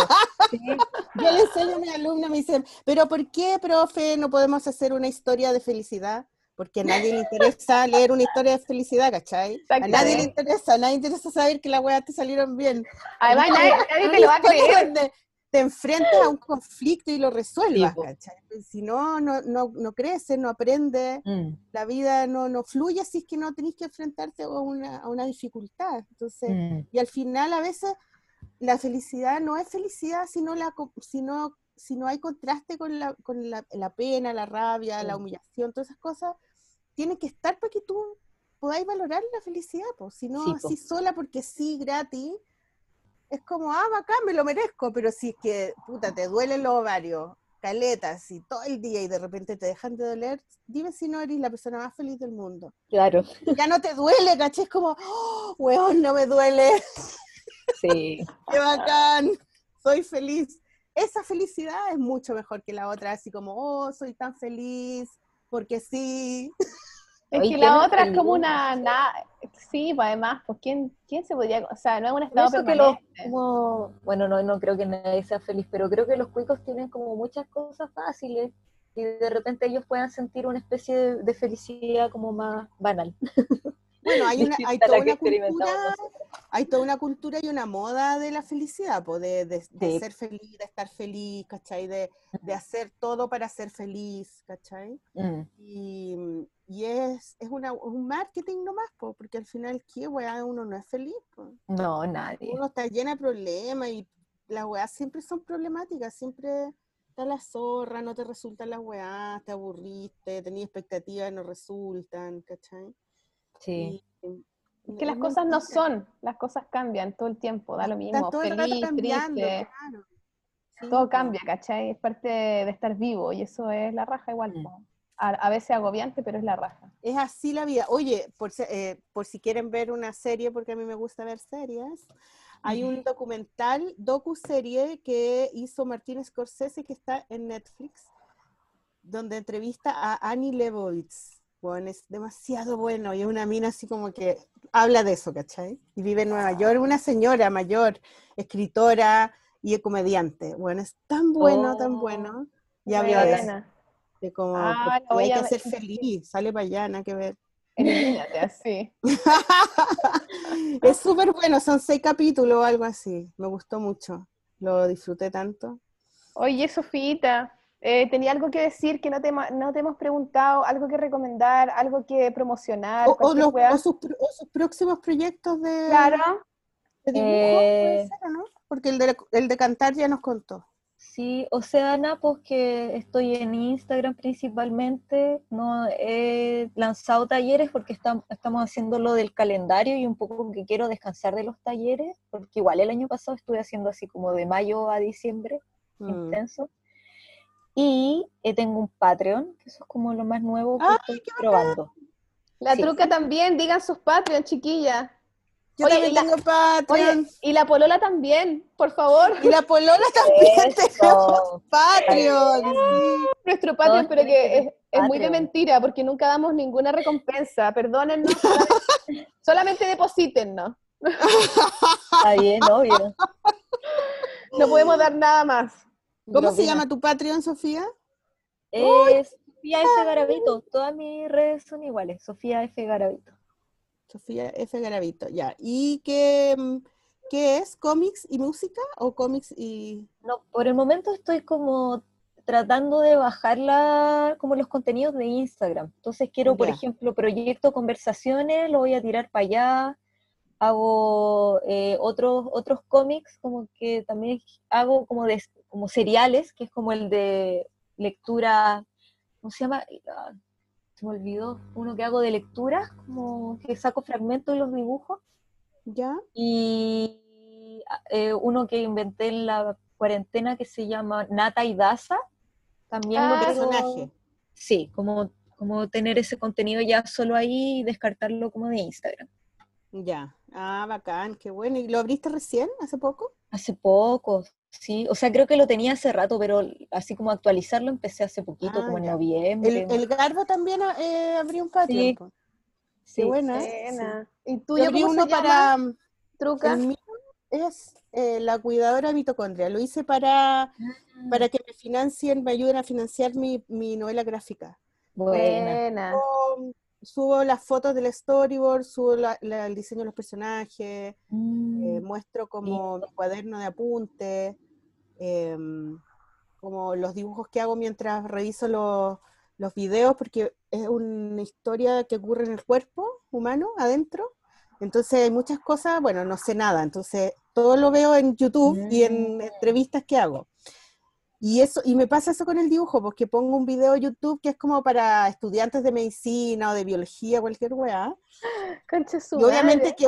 Sí, Yo le enseño a mi alumna, me dicen, pero ¿por qué, profe, no podemos hacer una historia de felicidad? Porque a nadie le interesa leer una historia de felicidad, ¿cachai? A nadie le interesa, a nadie le interesa saber que las weas te salieron bien. Además, nadie, nadie te lo va a creer. donde te enfrentas a un conflicto y lo resuelvas, po. ¿cachai? Si no, no, no, no creces, no aprendes, mm, la vida no, no fluye si es que no tenés que enfrentarte a una, a una dificultad. Entonces, mm, y al final a veces la felicidad no es felicidad si no, la, si no, si no hay contraste con, la, con la, la pena, la rabia, la humillación, todas esas cosas, tienen que estar para que tú podáis valorar la felicidad, pues, si no Sí, po. así sola porque sí, gratis, es como, ah, bacán, me lo merezco, pero si es que, puta, te duelen los ovarios, caletas, y todo el día y de repente te dejan de doler, dime si no eres la persona más feliz del mundo. claro, Ya no te duele, caché, es como, oh, weón, no me duele, sí. qué bacán, soy feliz. Esa felicidad es mucho mejor que la otra, así como, oh, soy tan feliz, porque sí. Es que ¿qué la otra es como una... na- sí, pues además, pues ¿quién, ¿quién se podría...? O sea, no es un estado eso que los, permanente. como, bueno, no, no creo que nadie sea feliz, pero creo que los cuicos tienen como muchas cosas fáciles y de repente ellos puedan sentir una especie de, de felicidad como más banal. Bueno, hay, una, hay toda una cultura, hay toda una cultura y una moda de la felicidad, po, de, de- de Sí. ser feliz, de estar feliz, ¿cachai? De, de hacer todo para ser feliz, ¿cachai? Mm, Y, y es, es una, un marketing nomás, po, porque al final, ¿qué weá? Uno no es feliz, po. No, nadie. uno está llena de problemas y las weas siempre son problemáticas, siempre está la zorra, no te resultan las weas, te aburriste, tenías expectativas, no resultan, ¿cachai? Sí. Y- Es que las cosas no son, las cosas cambian todo el tiempo, da lo mismo, todo el rato feliz, triste, claro. Sí, todo cambia, ¿cachai? Es parte de estar vivo y eso es la raja igual. Mm. A, a veces agobiante, pero es la raja. Es así la vida. Oye, por si, eh, por si quieren ver una serie, porque a mí me gusta ver series, hay un documental, docu-serie que hizo Martín Scorsese que está en Netflix, donde entrevista a Annie Leibovitz. Bueno, es demasiado bueno y es una mina así como que habla de eso, ¿cachai? Y vive en Nueva York, una señora mayor, escritora y comediante. Bueno, es tan bueno, tan Oh, bueno. Y habla de eso, de como Ah, hay que ser feliz, sale para allá, nada que ver. Elimínate, así. es súper bueno, son seis capítulos o algo así. Me gustó mucho. Lo disfruté tanto. Oye, Sofita, eh, tenía algo que decir que no te, no te hemos preguntado, algo que recomendar, algo que promocionar, O, o los- o sus, o próximos proyectos de, Claro, de dibujo, puede Eh, ser, ¿o no? Porque el de, el de cantar ya nos contó. Sí, Oceana, pues que estoy en Instagram principalmente, no he lanzado talleres porque estam- estamos haciendo lo del calendario y un poco que quiero descansar de los talleres, porque igual el año pasado estuve haciendo así como de mayo a diciembre, Mm. intenso. Y eh, tengo un Patreon, que eso es como lo más nuevo que ¡Ay, estoy probando. la Sí. truca también, digan sus Patreon, chiquilla. Yo Oye, también la- tengo Patreon. Oye, y la polola también, por favor. y la polola también tenemos. Patreon. sí. Nuestro Patreon, pero que que es, es muy de mentira, porque nunca damos ninguna recompensa. Perdónennos, solamente, solamente deposítennos. Está bien, obvio. No podemos dar nada más. ¿Cómo se llama tu Patreon, Sofía? Es Sofía F. Garavito, todas mis redes son iguales, Sofía F. Garavito. Sofía F. Garavito, ya. ¿Y qué, mm, qué es? ¿Cómics y música o cómics y...? No, por el momento estoy como tratando de bajarla como los contenidos de Instagram. Entonces quiero, por Ya. ejemplo, proyecto conversaciones, lo voy a tirar para allá. Hago eh, otros otros cómics, como que también hago como de como seriales, que es como el de lectura, ¿cómo se llama? Ah, Se me olvidó, uno que hago de lectura, como que saco fragmentos de los dibujos ¿Ya? y eh, uno que inventé en la cuarentena que se llama Nata y Daza. También Ah, lo Personaje. Sí, como, como tener ese contenido ya solo ahí y descartarlo como de Instagram. Ya. Ah, bacán, qué bueno. ¿Y lo abriste recién, hace poco? Hace poco, sí. O sea, creo que lo tenía hace rato, pero así como actualizarlo empecé hace poquito, Ah, como en noviembre. El, el Garbo también eh, abrió un Patreon. Sí. sí. Qué buena. Buena. ¿Y Yo tuyo abrí uno para... Truca. El mío es eh, la cuidadora de mitocondria. Lo hice para, Mm. para que me financien, me ayuden a financiar mi, mi novela gráfica. Buena. Buena. Subo, las fotos del storyboard, subo la- la- el diseño de los personajes, eh, Mm. muestro como mi cuaderno de apuntes, em, como los dibujos que hago mientras reviso los, los videos, porque es una historia que ocurre en el cuerpo humano, adentro. Entonces hay muchas cosas, bueno, no sé nada, entonces todo lo veo en YouTube y en Mm. entrevistas que hago. Y eso, y me pasa eso con el dibujo, porque pongo un video de YouTube que es como para estudiantes de medicina o de biología, cualquier weá. Concha su Y obviamente madre. que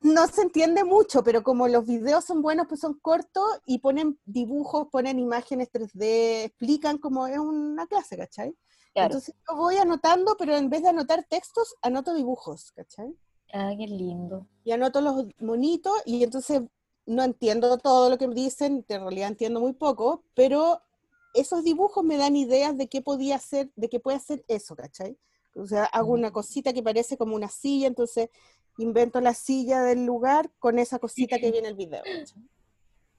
no se entiende mucho, pero como los videos son buenos, pues son cortos y ponen dibujos, ponen imágenes 3D, explican como es una clase, ¿cachai? Claro. Entonces yo voy anotando, pero en vez de anotar textos, anoto dibujos, ¿cachai? Ah, qué lindo. Y anoto los monitos y entonces no entiendo todo lo que me dicen, en realidad entiendo muy poco, pero esos dibujos me dan ideas de qué podía hacer, de qué puede hacer eso, ¿cachai? O sea, hago una cosita que parece como una silla, entonces invento la silla del lugar con esa cosita que viene en el video. ¿cachai?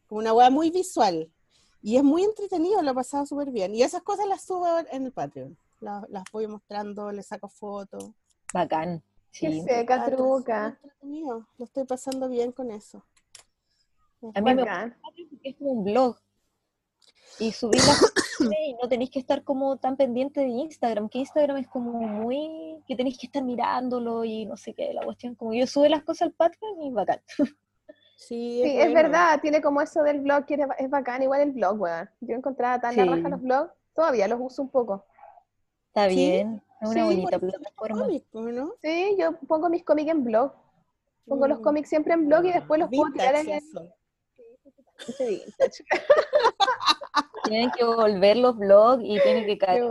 Como una hueá muy visual. Y es muy entretenido, lo he pasado súper bien. Y esas cosas las subo en el Patreon. Las, las voy mostrando, le saco fotos. Bacán. Qué Sí. seca, truca. Lo estoy pasando bien con eso. A mí me Bacán. es como un blog. Y subir las cosas y no tenéis que estar como tan pendiente de Instagram, que Instagram es como muy, que tenéis que estar mirándolo y no sé qué, la cuestión, como yo sube las cosas al Patreon y bacán. Sí, Sí, es verdad, tiene como eso del blog, que es bacán, igual el blog, weón. Yo encontraba tan la Sí. raja los blogs, todavía los uso un poco. Está Sí, bien, es una Sí, bonita plataforma. Sí, yo pongo mis cómics en blog. Pongo los Mm. cómics siempre en blog y después los puedo tirar en el... eso. Ese vintage. Tienen que volver los blogs y tiene que caer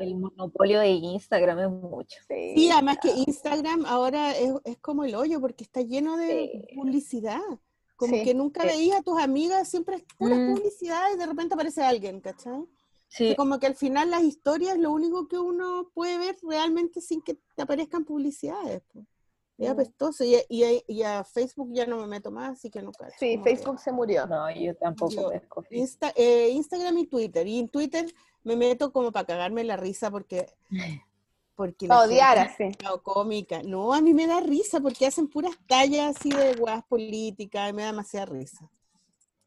el, monopolio de Instagram, es mucho. Sí, Sí, además que Instagram ahora es, es como el hoyo porque está lleno de Sí. publicidad. Como Sí. que nunca veías a tus amigas, siempre es pura Mm. publicidad y de repente aparece alguien, ¿cachai? Sí, Y como que al final las historias es lo único que uno puede ver realmente sin que te aparezcan publicidades. pues. Es Mm. apestoso. Y, y- y a Facebook ya no me meto más, así que no cacho. Sí, que- Facebook se murió. no, yo tampoco Yo-. Insta- eh, Instagram y Twitter. Y en Twitter me meto como para cagarme la risa porque... porque la odiar así. cómica. No, a mí me da risa porque hacen puras tallas así de guas políticas y me da demasiada risa.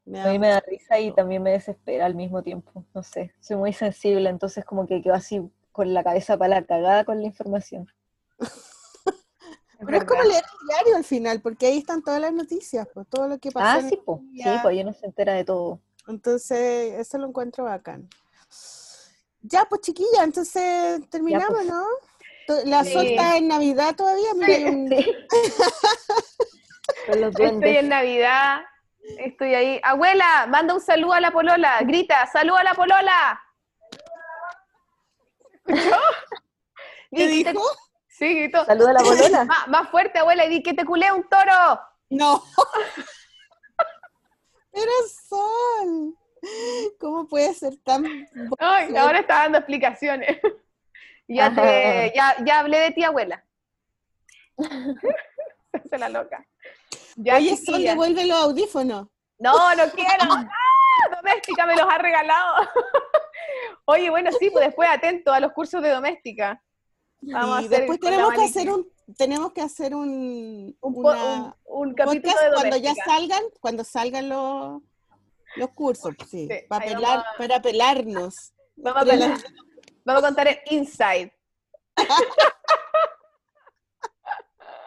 Me A mí me da risa y también me desespera al mismo tiempo. No sé, soy muy sensible, entonces como que quedo así con la cabeza para la cagada con la información. Pero es como leer el diario al final, porque ahí están todas las noticias, pues, todo lo que pasa. Ah, sí, pues, sí, pues uno se entera de todo. Entonces, eso lo encuentro bacán. Ya, pues chiquilla, entonces terminamos, pues. ¿no? To- La Sí. Sol está en Navidad todavía, mira, un- Sí. Con los Estoy en Navidad, estoy ahí. Abuela, manda un saludo a la polola, grita, saludo a la polola. ¿Escuchó? ¿Qué dijo? Sí, gritó. Saluda a la bolola. Más, más fuerte, abuela, y di que te culé un toro. No. Pero Sol, ¿cómo puede ser tan... Ay, ahora está dando explicaciones. Ya, te, ya, ya hablé de ti, abuela. Se hace la loca. Ya, Oye, Sol, devuelve los audífonos. No, no quiero. ¡Ah! Doméstica me los ha regalado. Oye, bueno, sí, pues después atento a los cursos de doméstica. Vamos a Y hacer después tenemos que hacer un, tenemos que hacer un, un, una- un- un un capítulo podcast de cuando ya salgan, cuando salgan los, los cursos, sí, Sí, para, pelar, vamos a- para pelarnos. Vamos a, contar, vamos a contar el inside.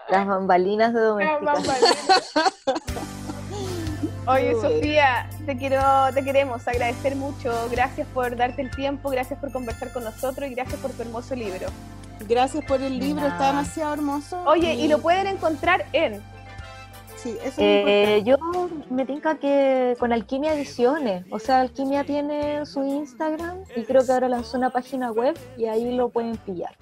Las bambalinas de doméstica. Oye, Uy. Sofía, te quiero, te queremos agradecer mucho. Gracias por darte el tiempo, gracias por conversar con nosotros y gracias por tu hermoso libro. Gracias por el libro, está demasiado hermoso. Oye, y lo pueden encontrar en Sí, eso es Eh, yo me tinca que con Alquimia Ediciones, o sea, Alquimia tiene su Instagram y creo que ahora lanzó una página web y ahí lo pueden pillar.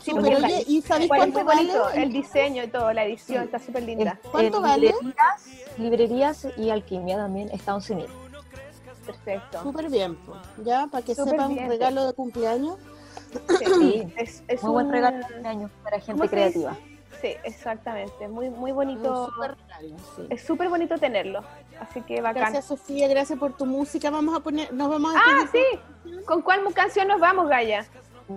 Sí, oye, ¿y sabéis cuánto vale? el diseño y todo, la edición está súper linda. ¿Cuánto en vale? Librerías, librerías y Alquimia también está 11.000. Perfecto. Súper bien, ya, para que Súper sepan, bien. regalo de cumpleaños. Sí, Es, es muy buen un- regalo de cumpleaños para ¿cómo gente creativa. Sí, exactamente. Muy, muy bonito. súper regalo, sí. Es súper bonito tenerlo. Así que bacán. Gracias Sofía, gracias por tu música. Vamos a poner, nos vamos a Ah, sí. ¿Con cuál canción nos vamos, Gaya?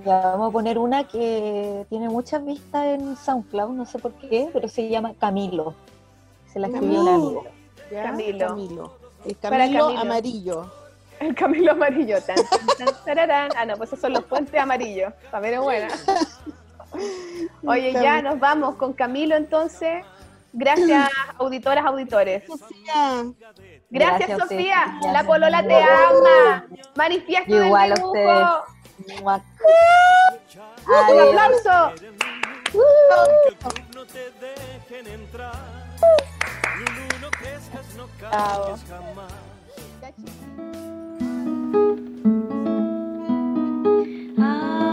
Ya vamos a poner una que tiene muchas vistas en SoundCloud, no sé por qué, pero se llama Camilo. Se la escribió un amigo. Camilo. Camilo. El Para Camilo, Camilo. amarillo. El Camilo Amarillo. Tan, tan, tan, tararán. Ah, no, pues esos son los puentes amarillos. A ver, buena. Oye, ya nos vamos con Camilo entonces. Gracias, auditoras, auditores. Sofía, Gracias, a Sofía. gracias. La polola te ama. Manifiesto del Igual a dibujo. ustedes. Mua. Un aplauso. club no te dejen entrar. Lulu, no crezcas, no Chao. cambies jamás. Me